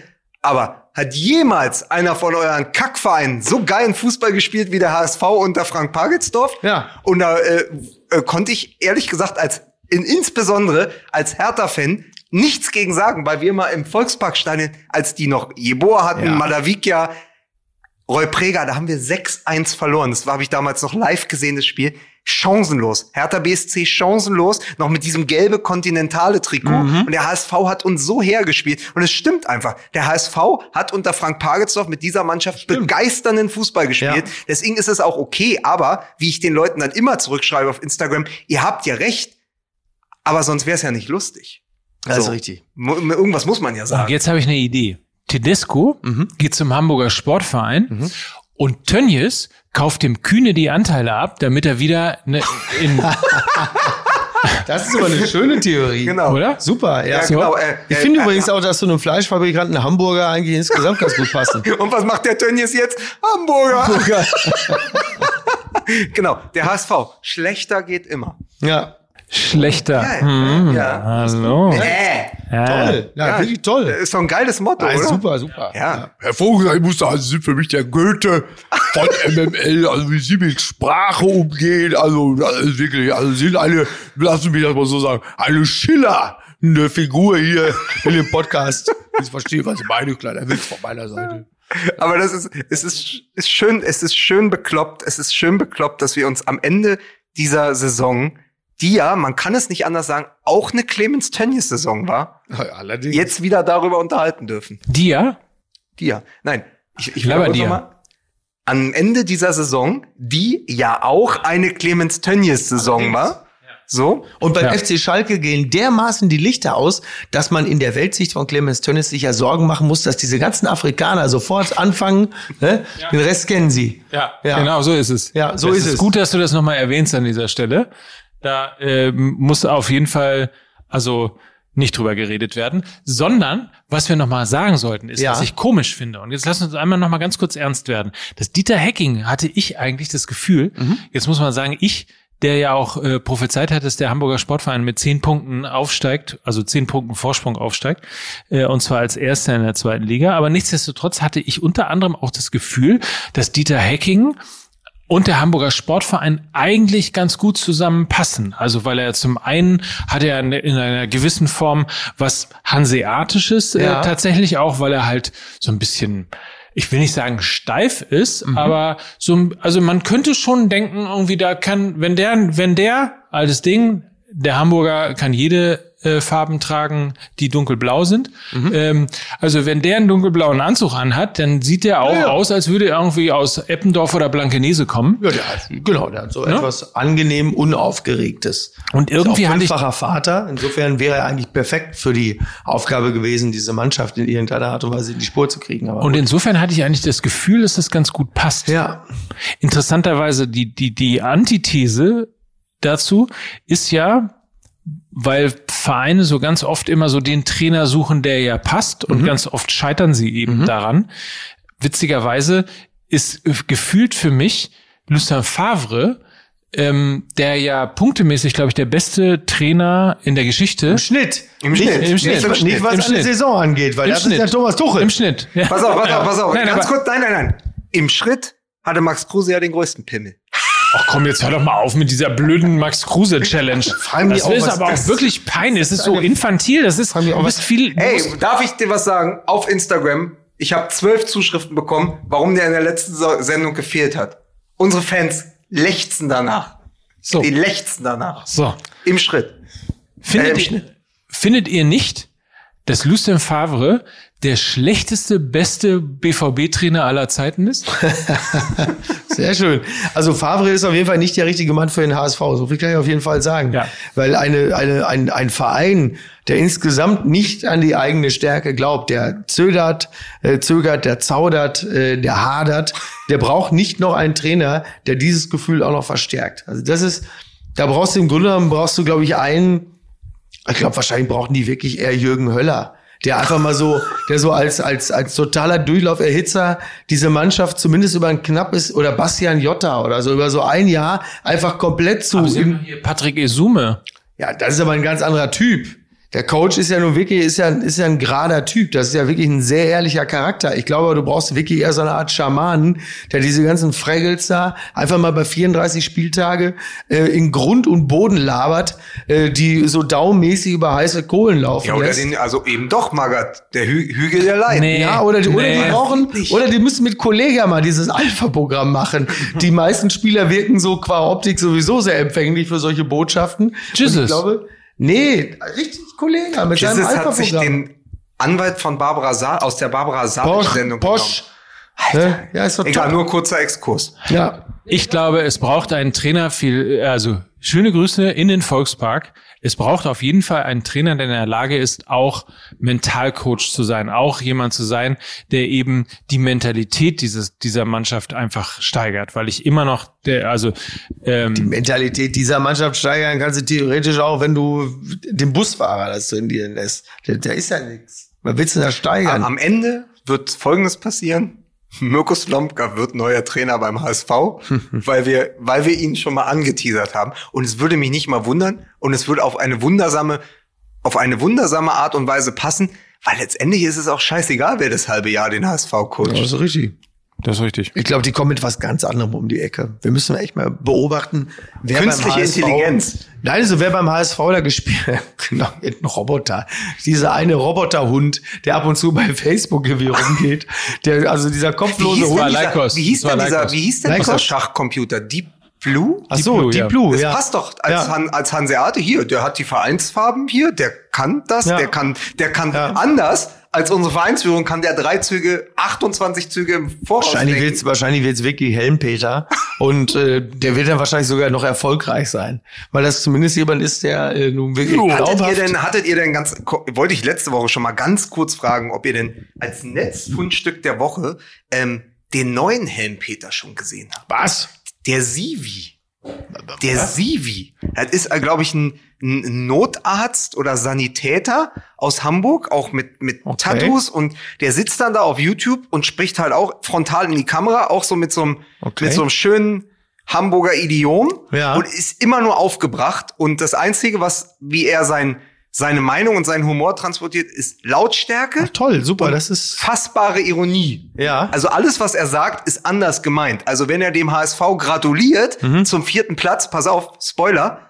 Aber hat jemals einer von euren Kackvereinen so geilen Fußball gespielt wie der HSV unter Frank Pagelsdorf? Ja. Und da äh, äh, konnte ich ehrlich gesagt als in, insbesondere als Hertha-Fan nichts gegen sagen, weil wir mal im Volksparkstadion, als die noch Jeboa hatten, Ja. Madavikia, Roy Preger, da haben wir 6-1 verloren. Das habe ich damals noch live gesehen, das Spiel. Chancenlos. Hertha BSC chancenlos, noch mit diesem gelbe kontinentale Trikot. Mhm. Und der HSV hat uns so hergespielt. Und es stimmt einfach. Der HSV hat unter Frank Pagelsdorf mit dieser Mannschaft begeisternden Fußball gespielt. Ja. Deswegen ist es auch okay. Aber, wie ich den Leuten dann immer zurückschreibe auf Instagram, ihr habt ja recht. Aber sonst wäre es ja nicht lustig. das ist So. richtig. Irgendwas muss man ja Und sagen. jetzt habe ich eine Idee. Tedesco Mhm. geht zum Hamburger Sportverein und Tönnies kauft dem Kühne die Anteile ab, damit er wieder ne, in, [laughs] Das ist aber eine schöne Theorie. Genau. oder? Super, ja. Ja, genau. Äh, Ich äh, finde äh, übrigens auch, dass zu einem Fleischfabrikanten Hamburger eigentlich insgesamt ganz gut passen. [laughs] Und was macht der Tönnies jetzt? Hamburger. [laughs] genau, der HSV. Schlechter geht immer. Ja. Schlechter. Ja, Hm, ja. Hallo. Äh, Ja. Toll. Ja, Ja. wirklich toll. ist doch ein geiles Motto, Ja, oder? super, super. Ja. Herr Vogel, ich muss sagen, Sie sind für mich der Goethe von [laughs] MML, also wie Sie mit Sprache umgehen, also das ist wirklich, also Sie sind eine, lassen mich das mal so sagen, eine schillernde Figur hier in dem Podcast. [laughs] Ich verstehe, was Sie meinen, kleiner Witz von meiner Seite. Aber das ist, es ist, ist schön, es ist schön bekloppt, es ist schön bekloppt, dass wir uns am Ende dieser Saison, die ja, man kann es nicht anders sagen, auch eine Clemens Tönnies Saison war, Allerdings. jetzt wieder darüber unterhalten dürfen. Dia? Die ja. Nein, ich, ich wiederhole dir. mal. Am Ende dieser Saison, die ja auch eine Clemens Tönnies Saison war. So. Und beim Ja. FC Schalke gehen dermaßen die Lichter aus, dass man in der Weltsicht von Clemens Tönnies sich ja Sorgen machen muss, dass diese ganzen Afrikaner sofort anfangen. [laughs] Ne? Den Rest kennen sie. Ja, Ja. genau, so ist es. Ja, so das ist ist es. gut, dass du das nochmal erwähnst an dieser Stelle. Da ähm, muss auf jeden Fall, also nicht drüber geredet werden, sondern was wir nochmal sagen sollten, ist, Ja. was ich komisch finde. Und jetzt lass uns einmal nochmal ganz kurz ernst werden. Das Dieter Hecking hatte ich eigentlich das Gefühl, Mhm. jetzt muss man sagen, ich, der ja auch äh, prophezeit hat, dass der Hamburger Sportverein mit zehn Punkten aufsteigt, also zehn Punkten Vorsprung aufsteigt, äh, und zwar als Erster in der zweiten Liga. Aber nichtsdestotrotz hatte ich unter anderem auch das Gefühl, dass Dieter Hecking und der Hamburger Sportverein eigentlich ganz gut zusammenpassen. Also weil er zum einen hat er in in einer gewissen Form was Hanseatisches Ja. äh, tatsächlich auch, weil er halt so ein bisschen ich will nicht sagen steif ist, aber so, also man könnte schon denken, irgendwie da kann, wenn der, wenn der, altes Ding, der Hamburger kann jede äh, Farben tragen, die dunkelblau sind. Ähm, also wenn der einen dunkelblauen Anzug anhat, dann sieht der auch Ja, ja. aus, als würde er irgendwie aus Eppendorf oder Blankenese kommen. Ja, der hat, genau, der hat so etwas angenehm Unaufgeregtes. Und irgendwie ist auch fünffacher Vater. Insofern wäre er eigentlich perfekt für die Aufgabe gewesen, diese Mannschaft in irgendeiner Art und Weise in die Spur zu kriegen. Aber und insofern hatte ich eigentlich das Gefühl, dass das ganz gut passt. ja, Interessanterweise die, die, die Antithese dazu ist ja, weil Vereine so ganz oft immer so den Trainer suchen, der ja passt und ganz oft scheitern sie eben daran. Witzigerweise ist gefühlt für mich Lucien Favre, ähm, der ja punktemäßig, glaube ich, der beste Trainer in der Geschichte. im Schnitt. Im Schnitt. Nicht, Im Schnitt. nicht, Im nicht Schnitt. was Im eine Schnitt. Saison angeht, weil Im das Schnitt. ist ja Thomas Tuchel. Im Schnitt. Ja. Pass auf, pass auf, pass auf. Nein, Ganz kurz, nein, nein, nein. Im Schritt hatte Max Kruse ja den größten Pimmel. Ach komm, jetzt hör doch mal auf mit dieser blöden Max Kruse Challenge. Das auch, ist aber auch das- wirklich peinlich. Es ist so infantil. Das ist, du bist viel, Ey, darf ich dir was sagen? Auf Instagram, ich habe zwölf Zuschriften bekommen, warum der in der letzten Sendung gefehlt hat. Unsere Fans lechzen danach. so, Die lechzen danach. so. Im Schritt. Findet, Ähm, ihr, findet ihr nicht, dass Lucien Favre der schlechteste, beste BVB-Trainer aller Zeiten ist? [laughs] Sehr schön. Also Favre ist auf jeden Fall nicht der richtige Mann für den HSV. So viel kann ich auf jeden Fall sagen. Ja. Weil eine, eine, ein, ein Verein, der insgesamt nicht an die eigene Stärke glaubt, der zögert, äh, zögert, der zaudert, äh, der hadert, der braucht nicht noch einen Trainer, der dieses Gefühl auch noch verstärkt. Also das ist, da brauchst du im Grunde genommen, brauchst du, glaube ich, einen, ich glaube, wahrscheinlich brauchen die wirklich eher Jürgen Höller. Der einfach mal so, der so als, als, als totaler Durchlauferhitzer diese Mannschaft zumindest über ein knappes, oder Bastian Jotta oder so, über so ein Jahr einfach komplett zu, Aber sie haben hier Patrick Esume. ja, das ist aber ein ganz anderer Typ. Der Coach ist ja nun wirklich, ist ja, ist ja ein gerader Typ. Das ist ja wirklich ein sehr ehrlicher Charakter. Ich glaube, du brauchst wirklich eher so eine Art Schamanen, der diese ganzen Fraggles da einfach mal bei 34 Spieltage äh, in Grund und Boden labert, äh, die so daumenmäßig über heiße Kohlen laufen Ja, oder lässt. den, also eben doch, Magath, der Hü Hügel der Leiden. Nee. Ja, oder die, oder Nee. die brauchen, oder die müssen mit Kollega mal dieses Alpha-Programm machen. Die meisten Spieler wirken so qua Optik sowieso sehr empfänglich für solche Botschaften. Jesus. Ich glaube, nee, richtig Kollega mit seinem Jesus hat sich Alpha-Programm. den Anwalt von Barbara Sa aus der Barbara Bosch, Salic-Sendung Bosch. Ne? Ja, ist doch Egal, top. nur kurzer Exkurs. Ja. Ich glaube, es braucht einen Trainer viel, also schöne Grüße in den Volkspark. Es braucht auf jeden Fall einen Trainer, der in der Lage ist, auch Mentalcoach zu sein, auch jemand zu sein, der eben die Mentalität dieses, dieser Mannschaft einfach steigert, weil ich immer noch der, also, ähm, Mentalität dieser Mannschaft steigern kannst du theoretisch auch, wenn du den Busfahrer das trainieren lässt. Der, der ist ja nichts. Was willst du da steigern? Am Ende wird Folgendes passieren. Mirko Slomka wird neuer Trainer beim HSV, [laughs] weil wir, weil wir ihn schon mal angeteasert haben. Und es würde mich nicht mal wundern und es würde auf eine wundersame, auf eine wundersame Art und Weise passen, weil letztendlich ist es auch scheißegal, wer das halbe Jahr den HSV coacht. das ist richtig. Das ist richtig. Ich glaube, die kommen mit was ganz anderem um die Ecke. Wir müssen echt mal beobachten, wer Künstliche beim HSV, Intelligenz. Nein, also wer beim HSV da gespielt [laughs] genau, ein Roboter. Dieser eine Roboterhund, der ab und zu bei Facebook irgendwie rumgeht. Der, also dieser Wie kopflose hieß, Hund. dieser, Leikos. wie hieß denn dieser, wie hieß denn Leikos? dieser Schachcomputer? Deep Blue? Ach so, Blue, Deep ja. Blue, Das ja. passt doch als, Ja. Han, als Hanseate hier. Der hat die Vereinsfarben hier, der kann das, Ja. der kann, der kann Ja. anders als unsere Vereinsführung kann der drei Züge, 28 Züge im Voraus Wahrscheinlich wird's, wahrscheinlich wird's Vicky Helmpeter [laughs] und äh, der wird dann wahrscheinlich sogar noch erfolgreich sein, weil das zumindest jemand ist, der äh, nun wirklich Hattet ihr denn, hattet ihr denn ganz, wollte ich letzte Woche schon mal ganz kurz fragen, ob ihr denn als Netzfundstück der Woche ähm, den neuen Helmpeter schon gesehen habt? was? Der Sivi. Der Sivi. Das ist, glaube ich, ein, ein Notarzt oder Sanitäter aus Hamburg, auch mit, mit Okay. Tattoos. Und der sitzt dann da auf YouTube und spricht halt auch frontal in die Kamera, auch so mit so einem, Okay. mit so einem schönen Hamburger Idiom. Ja. Und ist immer nur aufgebracht. Und das Einzige, was, wie er sein, seine Meinung und seinen Humor transportiert, ist Lautstärke. Ach, toll, super, das ist, fassbare Ironie. Ja. Also alles, was er sagt, ist anders gemeint. Also wenn er dem HSV gratuliert Mhm. zum vierten Platz, pass auf, Spoiler,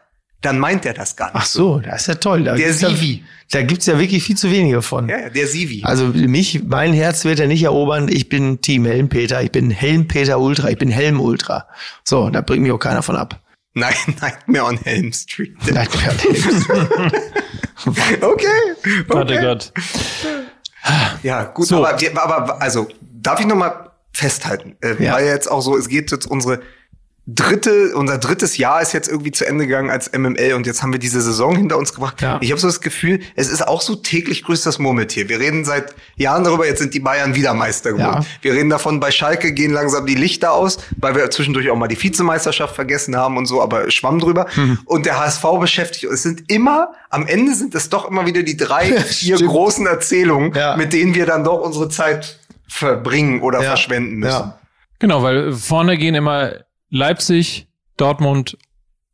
dann meint er das gar nicht. ach so, das ist ja toll. Da Der Sivi. Da gibt's ja wirklich viel zu wenige von. Ja, ja, der Sivi. Also mich, mein Herz wird er nicht erobern. Ich bin Team Helmpeter. Ich bin Helmpeter Ultra. Ich bin Helm Ultra. So, da bringt mich auch keiner von ab. Nein, [laughs] Nightmare on Helm Street. Nein, [laughs] Okay. [laughs] okay. Warte Gott. Ja, gut, So. aber, aber also darf ich noch mal festhalten, äh, Ja. weil jetzt auch so, es geht jetzt unsere dritte, unser drittes Jahr ist jetzt irgendwie zu Ende gegangen als MML und jetzt haben wir diese Saison hinter uns gebracht. Ja. Ich habe so das Gefühl, es ist auch so täglich grüßt das Murmeltier. Wir reden seit Jahren darüber, jetzt sind die Bayern wieder Meister geworden. Ja. Wir reden davon, bei Schalke gehen langsam die Lichter aus, weil wir zwischendurch auch mal die Vizemeisterschaft vergessen haben und so, aber schwamm drüber. Mhm. Und der HSV beschäftigt, es sind immer, am Ende sind es doch immer wieder die drei, [laughs] vier großen Erzählungen, Ja. mit denen wir dann doch unsere Zeit verbringen oder verschwenden müssen. Genau, weil vorne gehen immer Leipzig, Dortmund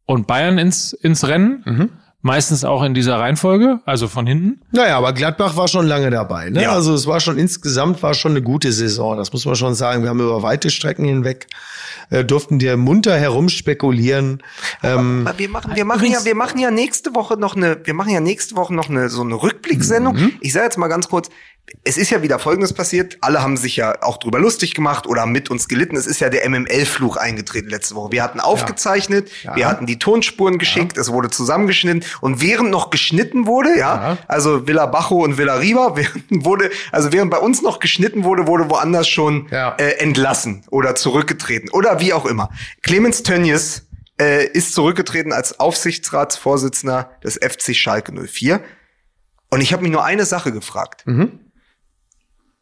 und Bayern ins, ins Rennen. Mhm. Meistens auch in dieser Reihenfolge, also von hinten. Naja, aber Gladbach war schon lange dabei. Ne? Ja. Also es war schon insgesamt war schon eine gute Saison. Das muss man schon sagen. Wir haben über weite Strecken hinweg äh, durften wir munter herumspekulieren. Ähm, Aber wir machen, wir machen ja, wir machen ja nächste Woche noch eine, wir machen ja nächste Woche noch eine so eine Rückblicksendung. Mhm. Ich sage jetzt mal ganz kurz, es ist ja wieder Folgendes passiert. Alle haben sich ja auch drüber lustig gemacht oder haben mit uns gelitten. Es ist ja der MML-Fluch eingetreten letzte Woche. Wir hatten aufgezeichnet, wir hatten die Tonspuren geschickt, es wurde zusammengeschnitten und während noch geschnitten wurde, ja, Ja. also Villa Bajo und Villa Riva, [laughs] während wurde, also während bei uns noch geschnitten wurde, wurde woanders schon Ja. äh, entlassen oder zurückgetreten oder wie auch immer. Clemens Tönnies äh, ist zurückgetreten als Aufsichtsratsvorsitzender des FC Schalke 04. Und ich habe mich nur eine Sache gefragt.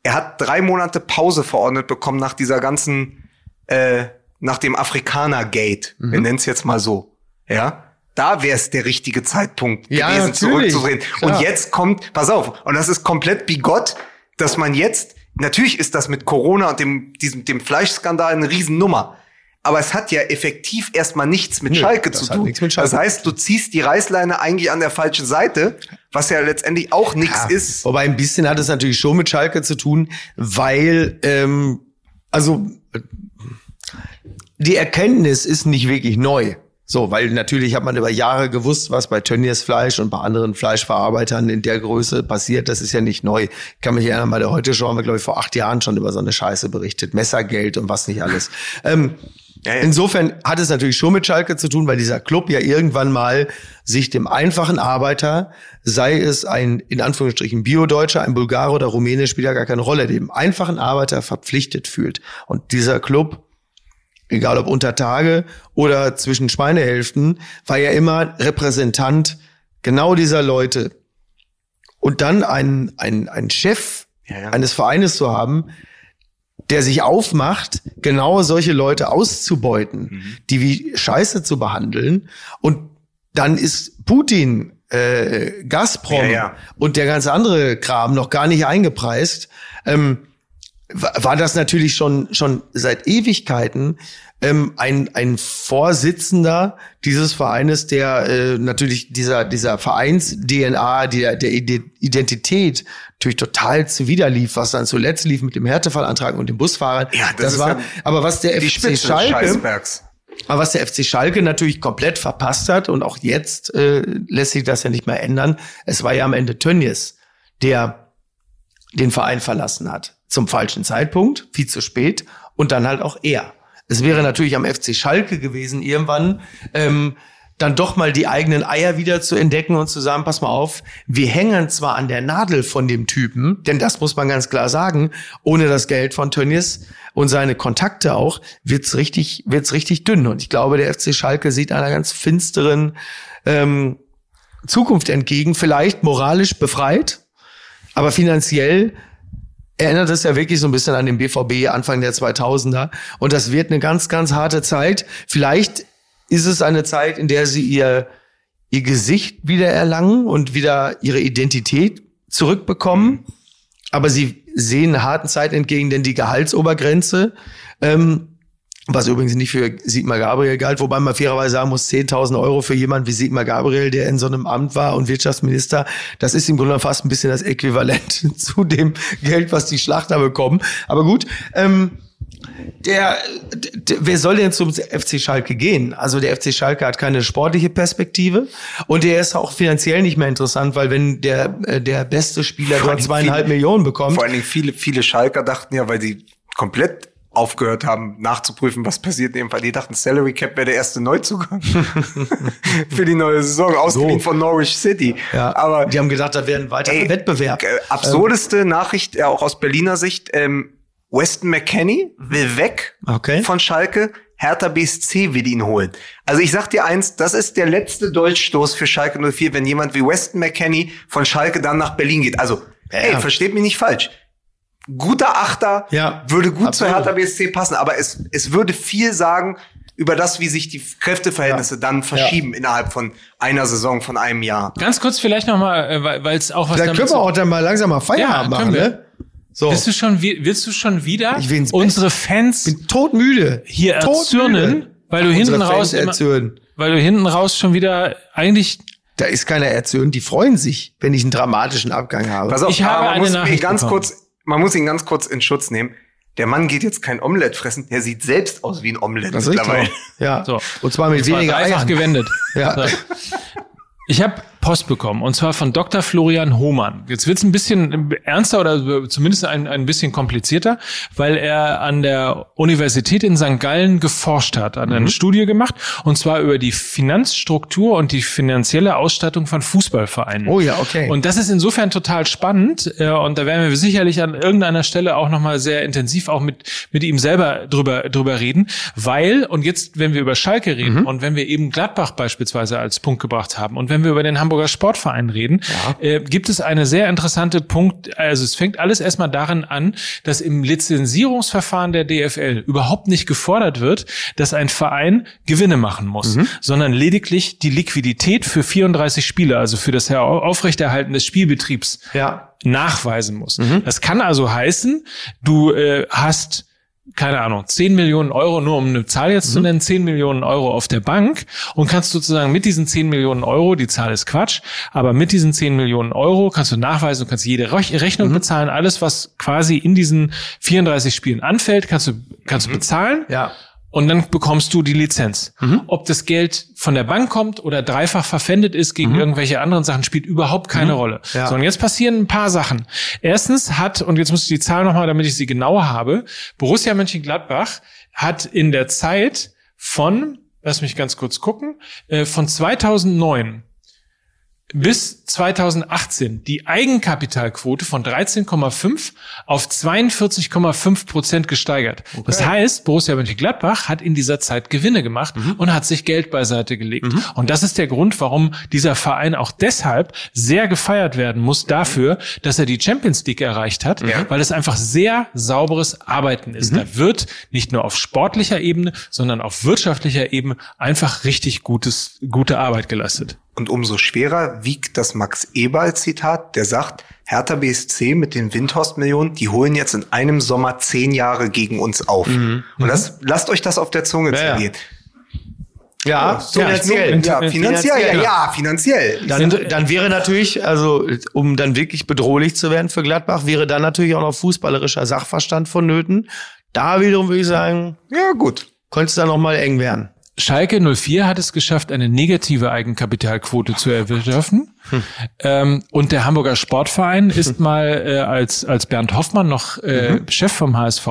Er hat drei Monate Pause verordnet bekommen nach dieser ganzen, äh, nach dem Afrikaner-Gate. Wir nennen es jetzt mal so. Ja. Da wäre es der richtige Zeitpunkt Ja, gewesen, natürlich. zurückzudrehen. Klar. Und jetzt kommt, pass auf, und das ist komplett bigott, dass man jetzt, natürlich ist das mit Corona und dem, diesem, dem Fleischskandal eine Riesennummer. Aber es hat ja effektiv erstmal nichts mit Nö, Schalke zu tun. nichts mit Schalke das heißt, du ziehst die Reißleine eigentlich an der falschen Seite, was ja letztendlich auch nichts Ja, ist. Wobei ein bisschen hat es natürlich schon mit Schalke zu tun, weil ähm, also die Erkenntnis ist nicht wirklich neu. So, weil natürlich hat man über Jahre gewusst, was bei Tönnies Fleisch und bei anderen Fleischverarbeitern in der Größe passiert. Das ist ja nicht neu. Ich kann mich erinnern, bei der Heute Show haben wir, glaube ich, vor acht Jahren schon über so eine Scheiße berichtet. Messergeld und was nicht alles. Ähm, Ja, ja. Insofern hat es natürlich schon mit Schalke zu tun, weil dieser Club ja irgendwann mal sich dem einfachen Arbeiter, sei es ein in Anführungsstrichen Bio-Deutscher, ein Bulgare oder Rumäne, spielt ja gar keine Rolle, dem einfachen Arbeiter verpflichtet fühlt. Und dieser Club, egal ob unter Tage oder zwischen Schweinehälften, war ja immer Repräsentant genau dieser Leute. Und dann einen, einen, einen Chef Ja, eines Vereines zu haben, der sich aufmacht, genau solche Leute auszubeuten, Mhm. die wie Scheiße zu behandeln. Und dann ist Putin, äh, Gazprom Ja, ja. und der ganze andere Kram noch gar nicht eingepreist. Ähm, wa- war das natürlich schon schon seit Ewigkeiten ähm, ein ein Vorsitzender dieses Vereines, der äh, natürlich dieser dieser Vereins DNA, der der Ide- Identität natürlich total zuwiderlief, was dann zuletzt lief mit dem Härtefallantrag und den Busfahrern. Ja, das ist war. ja aber was der Die FC Spitze Schalke aber was der FC Schalke natürlich komplett verpasst hat und auch jetzt äh, lässt sich das ja nicht mehr ändern. Es war ja am Ende Tönnies, der den Verein verlassen hat. Zum falschen Zeitpunkt, viel zu spät und dann halt auch er. Es wäre natürlich am FC Schalke gewesen, irgendwann ähm, dann doch mal die eigenen Eier wieder zu entdecken und zu sagen, pass mal auf, wir hängen zwar an der Nadel von dem Typen, denn das muss man ganz klar sagen, ohne das Geld von Tönnies und seine Kontakte auch, wird's richtig, wird's richtig dünn. Und ich glaube, der FC Schalke sieht einer ganz finsteren ähm, Zukunft entgegen, vielleicht moralisch befreit, aber finanziell erinnert es ja wirklich so ein bisschen an den BVB Anfang der 2000er. Und das wird eine ganz, ganz harte Zeit. Vielleicht ist es eine Zeit, in der sie ihr, ihr Gesicht wieder erlangen und wieder ihre Identität zurückbekommen. Aber sie sehen harten Zeit entgegen, denn die Gehaltsobergrenze, ähm, was übrigens nicht für Sigmar Gabriel galt, wobei man fairerweise sagen muss, 10.000 Euro für jemand wie Sigmar Gabriel, der in so einem Amt war und Wirtschaftsminister, das ist im Grunde fast ein bisschen das Äquivalent [laughs] zu dem Geld, was die Schlachter bekommen. Aber gut, ähm, der, der, wer soll denn zum FC Schalke gehen? Also der FC Schalke hat keine sportliche Perspektive und der ist auch finanziell nicht mehr interessant, weil wenn der äh, der beste Spieler dort zweieinhalb viele- Millionen bekommt, Vor allen Dingen viele, viele Schalker dachten ja, weil sie komplett aufgehört haben, nachzuprüfen, was passiert in dem Fall. Die dachten, Salary Cap wäre der erste Neuzugang [laughs] für die neue Saison, ausgeliehen So. von Norwich City. ja, Aber die haben gedacht, da wäre ein weiterer Ey, Wettbewerb. äh, absurdeste Nachricht, äh, auch aus Berliner Sicht, ähm, Weston McKenney will weg Okay. von Schalke. Hertha BSC will ihn holen. Also ich sag dir eins, das ist der letzte Dolchstoß für Schalke 04, wenn jemand wie Weston McKenney von Schalke dann nach Berlin geht. Also, ey, versteht mich nicht falsch. Guter Achter Ja, würde gut absolut. zur Hertha BSC passen, aber es, es würde viel sagen über das, wie sich die Kräfteverhältnisse dann verschieben innerhalb von einer Saison, von einem Jahr. Ganz kurz vielleicht nochmal, äh, weil es auch was damit können zu- wir auch dann mal langsam mal Feierabend Ja, machen, ne? So, Willst du schon, wi- willst du schon wieder unsere Fans bin todmüde. hier Todmüde. erzürnen, weil du Unsere hinten raus, Fans immer, erzürnen. weil du hinten raus schon wieder eigentlich Da ist keiner erzürnt. Die freuen sich, wenn ich einen dramatischen Abgang habe. Pass auf, Ich habe eine muss Nachricht ganz bekommen. kurz, man muss ihn ganz kurz in Schutz nehmen. Der Mann geht jetzt kein Omelett fressen, der sieht selbst aus wie ein Omelett Das ist mittlerweile. Ja. So. Und zwar mit Und zwar weniger Eiern. gewendet. Ja. Ich habe Post bekommen und zwar von Dr. Florian Hohmann. Jetzt wird's ein bisschen ernster oder zumindest ein, ein bisschen komplizierter, weil er an der Universität in St. Gallen geforscht hat, hat Mhm. eine Studie gemacht und zwar über die Finanzstruktur und die finanzielle Ausstattung von Fußballvereinen. Oh ja, okay. Und das ist insofern total spannend äh, und da werden wir sicherlich an irgendeiner Stelle auch nochmal sehr intensiv auch mit, mit ihm selber drüber, drüber reden, weil, und jetzt, wenn wir über Schalke reden Mhm. und wenn wir eben Gladbach beispielsweise als Punkt gebracht haben und wenn wir über den Hamburger Sportverein reden, äh, gibt es eine sehr interessante Punkt, also es fängt alles erstmal darin an, dass im Lizenzierungsverfahren der DFL überhaupt nicht gefordert wird, dass ein Verein Gewinne machen muss, Mhm. sondern lediglich die Liquidität für 34 Spiele, also für das Aufrechterhalten des Spielbetriebs Ja. nachweisen muss. Das kann also heißen, du äh, hast keine Ahnung, 10 Millionen Euro, nur um eine Zahl jetzt zu nennen, 10 Millionen Euro auf der Bank und kannst sozusagen mit diesen 10 Millionen Euro, die Zahl ist Quatsch, aber mit diesen 10 Millionen Euro kannst du nachweisen, du kannst jede Rech- Rechnung bezahlen, alles, was quasi in diesen 34 Spielen anfällt, kannst du, kannst du bezahlen. Ja. Und dann bekommst du die Lizenz. Ob das Geld von der Bank kommt oder dreifach verpfändet ist gegen irgendwelche anderen Sachen, spielt überhaupt keine Rolle. Ja. So, und jetzt passieren ein paar Sachen. Erstens hat, und jetzt muss ich die Zahl nochmal, damit ich sie genauer habe, Borussia Mönchengladbach hat in der Zeit von, lass mich ganz kurz gucken, äh, von 2009 bis 2018 die Eigenkapitalquote von 13,5 auf 42,5 Prozent gesteigert. Das heißt, Borussia Mönchengladbach hat in dieser Zeit Gewinne gemacht und hat sich Geld beiseite gelegt. Und das ist der Grund, warum dieser Verein auch deshalb sehr gefeiert werden muss dafür, dass er die Champions League erreicht hat, weil es einfach sehr sauberes Arbeiten ist. Da wird nicht nur auf sportlicher Ebene, sondern auf wirtschaftlicher Ebene einfach richtig gutes, gute Arbeit geleistet. Und umso schwerer wiegt das Max Eberl-Zitat, der sagt, Hertha BSC mit den Windhorst-Millionen, die holen jetzt in einem Sommer zehn Jahre gegen uns auf. Und das, lasst euch das auf der Zunge Ja, ja. zergehen. Ja, finanziell. Ja, finanziell, ja, Finanziell. ja, finanziell. Dann, dann wäre natürlich, also um dann wirklich bedrohlich zu werden für Gladbach, wäre dann natürlich auch noch fußballerischer Sachverstand vonnöten. Da wiederum würde ich sagen, Ja, gut. könnte es dann noch mal eng werden. Schalke 04 hat es geschafft, eine negative Eigenkapitalquote zu erwirtschaften. Ähm, und der Hamburger Sportverein ist [laughs] mal äh, als, als Bernd Hoffmann noch äh, Chef vom HSV.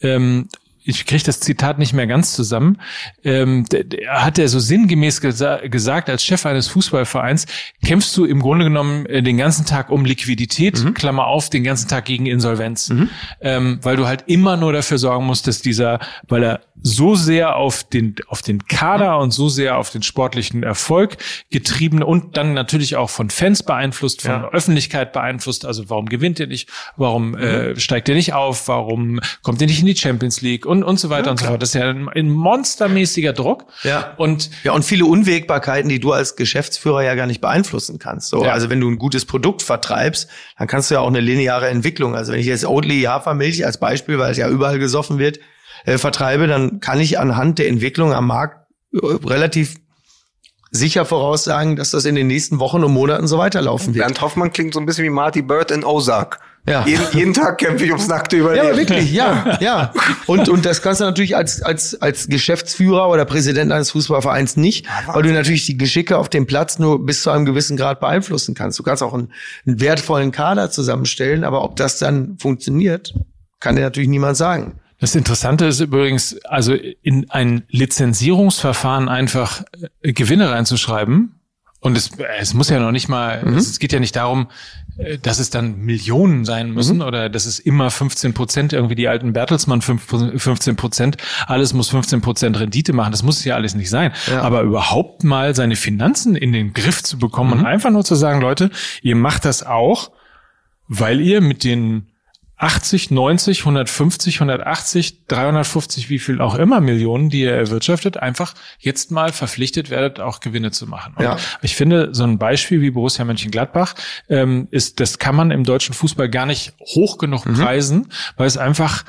Ähm, ich kriege das Zitat nicht mehr ganz zusammen. Ähm, hat er so sinngemäß gesa gesagt, als Chef eines Fußballvereins kämpfst du im Grunde genommen äh, den ganzen Tag um Liquidität, Klammer auf, den ganzen Tag gegen Insolvenz. Ähm, weil du halt immer nur dafür sorgen musst, dass dieser, weil er so sehr auf den, auf den Kader und so sehr auf den sportlichen Erfolg getrieben und dann natürlich auch von Fans beeinflusst, von Ja. Öffentlichkeit beeinflusst. Also warum gewinnt er nicht? Warum äh, steigt er nicht auf? Warum kommt er nicht in die Champions League? Und, und so weiter und so fort. Das ist ja ein, ein monstermäßiger Druck. Ja. Und Ja, und viele Unwägbarkeiten, die du als Geschäftsführer ja gar nicht beeinflussen kannst. So, Ja. Also wenn du ein gutes Produkt vertreibst, dann kannst du ja auch eine lineare Entwicklung. Also wenn ich jetzt Oatly Hafermilch als Beispiel, weil es ja überall gesoffen wird, äh, vertreibe, dann kann ich anhand der Entwicklung am Markt äh, relativ sicher voraussagen, dass das in den nächsten Wochen und Monaten so weiterlaufen wird. Bernd Hoffmann klingt so ein bisschen wie Marty Bird in Ozark. Ja. Jeden, jeden Tag kämpfe ich ums nackte Ja, Überleben. aber wirklich, ja, [laughs] ja. Und, und das kannst du natürlich als, als, als Geschäftsführer oder Präsident eines Fußballvereins nicht, weil du natürlich die Geschicke auf dem Platz nur bis zu einem gewissen Grad beeinflussen kannst. Du kannst auch einen, einen wertvollen Kader zusammenstellen, aber ob das dann funktioniert, kann dir natürlich niemand sagen. Das Interessante ist übrigens, also in ein Lizenzierungsverfahren einfach äh, Gewinne reinzuschreiben. Und es, es muss ja noch nicht mal, es geht ja nicht darum, äh, dass es dann Millionen sein müssen oder dass es immer 15 Prozent, irgendwie die alten Bertelsmann 5 15 Prozent, alles muss 15 Prozent Rendite machen. Das muss ja alles nicht sein. Aber überhaupt mal seine Finanzen in den Griff zu bekommen und einfach nur zu sagen, Leute, ihr macht das auch, weil ihr mit den 80, 90, 150, 180, 350, wie viel auch immer Millionen, die ihr erwirtschaftet, einfach jetzt mal verpflichtet werdet, auch Gewinne zu machen. Und Ja. ich finde, so ein Beispiel wie Borussia Mönchengladbach ähm, ist, das kann man im deutschen Fußball gar nicht hoch genug Mhm. preisen, weil es einfach,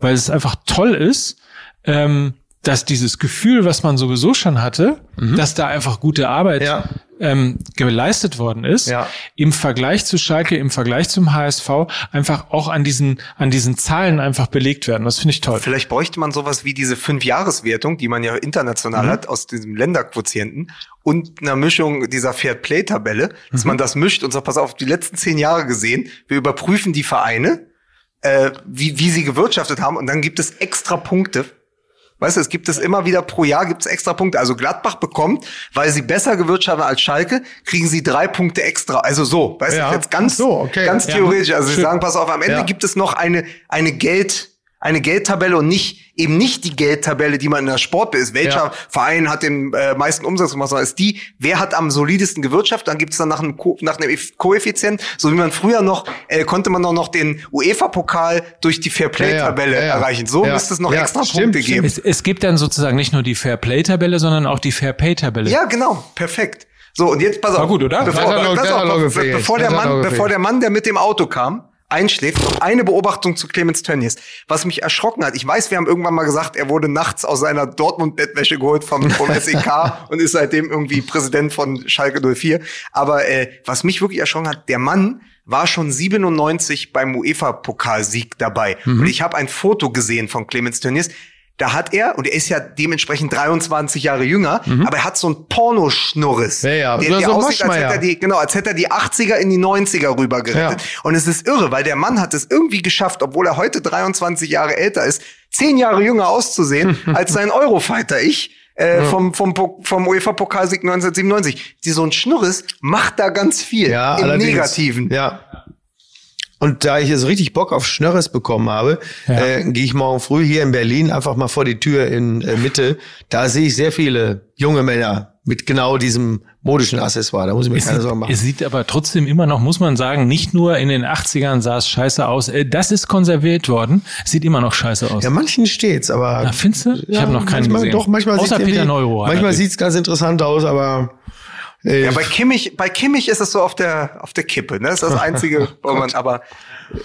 weil es einfach toll ist, ähm, dass dieses Gefühl, was man sowieso schon hatte, dass da einfach gute Arbeit Mhm. Ja. Ähm, geleistet worden ist, Ja. im Vergleich zu Schalke, im Vergleich zum HSV, einfach auch an diesen, an diesen Zahlen einfach belegt werden. Das finde ich toll. Vielleicht bräuchte man sowas wie diese Fünf-Jahres-Wertung, die man ja international Mhm. hat, aus diesem Länderquotienten und einer Mischung dieser Fair-Play-Tabelle, dass Mhm. man das mischt und sagt, pass auf, die letzten zehn Jahre gesehen, wir überprüfen die Vereine, äh, wie, wie sie gewirtschaftet haben und dann gibt es extra Punkte. Weißt du, es gibt es immer wieder pro Jahr gibt es extra Punkte. Also Gladbach bekommt, weil sie besser gewirtschaftet haben als Schalke, kriegen sie drei Punkte extra. Also so, weißt Ja. du, jetzt ganz, so, okay. ganz theoretisch. Also sie Schön. sagen, pass auf, am Ende Ja. gibt es noch eine, eine Geld, eine Geldtabelle und nicht eben nicht die Geldtabelle, die man in der Sport ist. Welcher Ja. Verein hat den äh, meisten Umsatz gemacht, sondern ist die, wer hat am solidesten gewirtschaftet. Dann gibt es dann nach einem, Ko nach einem Koeffizient, so wie man früher noch, äh, konnte man doch noch den UEFA-Pokal durch die Fairplay-Tabelle Ja, ja, ja. erreichen. So Ja. müsste es noch Ja, extra stimmt, Punkte geben. Es, es gibt dann sozusagen nicht nur die Fair-Play-Tabelle, sondern auch die Fair-Pay-Tabelle. Ja, genau, perfekt. So, und jetzt pass auf. War gut, oder? Bevor, Das das bevor, der er Mann, bevor der Mann, der mit dem Auto kam, einschläft, eine Beobachtung zu Clemens Tönnies. Was mich erschrocken hat, ich weiß, wir haben irgendwann mal gesagt, er wurde nachts aus seiner Dortmund-Bettwäsche geholt vom, vom [laughs] SEK und ist seitdem irgendwie Präsident von Schalke 04. Aber äh, was mich wirklich erschrocken hat, der Mann war schon 97 beim UEFA-Pokalsieg dabei. Mhm. Und ich habe ein Foto gesehen von Clemens Tönnies. Da hat er, und er ist ja dementsprechend 23 Jahre jünger, aber er hat so einen Pornoschnurres. Mhm. Ja, ja. Der, Oder der so aussieht, als hätte er die, genau, als hätte er die 80er in die 90er rübergerettet. Und es ist irre, weil der Mann hat es irgendwie geschafft, obwohl er heute 23 Jahre älter ist, zehn Jahre jünger auszusehen [laughs] als sein Eurofighter ich. Äh, vom, vom, Po- vom UEFA-Pokalsieg 1997. Die, so ein Schnurres macht da ganz viel. Ja, Im allerdings. Negativen. Ja. Und da ich jetzt richtig Bock auf Schnörres bekommen habe, Ja. äh, gehe ich morgen früh hier in Berlin einfach mal vor die Tür in äh, Mitte. Da sehe ich sehr viele junge Männer mit genau diesem modischen Accessoire. Da muss ich mir Es keine sieht, Sorgen machen. es sieht aber trotzdem immer noch, muss man sagen, nicht nur in den 80ern sah es scheiße aus. Äh, Das ist konserviert worden. Es sieht immer noch scheiße aus. Ja, manchen steht's, aber. Na, findest du? Ich Ja, habe noch keinen manchmal, gesehen. Doch, manchmal Außer Peter Neuro. Manchmal sieht's ganz interessant aus, aber. Ja, bei Kimmich, bei Kimmich ist es so auf der, auf der Kippe, ne? Das ist das [laughs] einzige, wo man, aber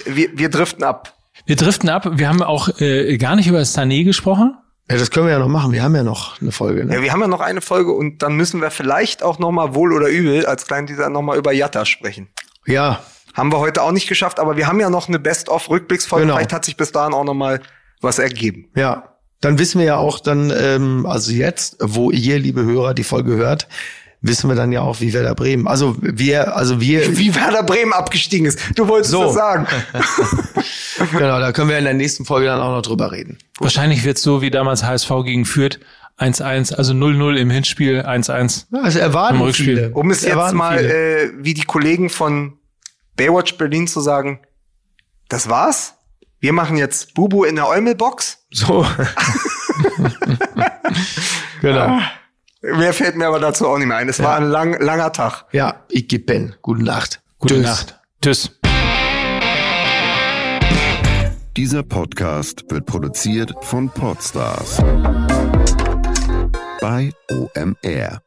wir, wir driften ab. Wir driften ab. Wir haben auch äh, gar nicht über Sané gesprochen. ja, das können wir ja noch machen. Wir haben ja noch eine Folge. Ne? Ja, wir haben ja noch eine Folge und dann müssen wir vielleicht auch noch mal wohl oder übel als kleinen Teaser noch mal über Jatta sprechen. Ja, Haben wir heute auch nicht geschafft, aber wir haben ja noch eine Best-of-Rückblicksfolge. Genau. Vielleicht hat sich bis dahin auch noch mal was ergeben. ja. Dann wissen wir ja auch dann, ähm, also jetzt, wo ihr, liebe Hörer, die Folge hört, wissen wir dann ja auch, wie Werder Bremen. Also wir, also wir, Wie Werder Bremen abgestiegen ist. Du wolltest So. das sagen. [laughs] genau, da können wir in der nächsten Folge dann auch noch drüber reden. Wahrscheinlich wird es so wie damals HSV gegen Fürth 1-1, also 0-0 im Hinspiel 1-1. Ja, also erwarten Im Rückspiel. viele. Um es jetzt erwarten mal, viele. äh, wie die Kollegen von Baywatch Berlin zu sagen, das war's. Wir machen jetzt Bubu in der Eumelbox. so. [laughs] [laughs] genau. Mehr fällt mir aber dazu auch nicht mehr ein. Es war ein lang, langer Tag. Ja, ich geb Ben. Gute Nacht. Gute Tschüss. Nacht. Tschüss. Dieser Podcast wird produziert von Podstars bei OMR.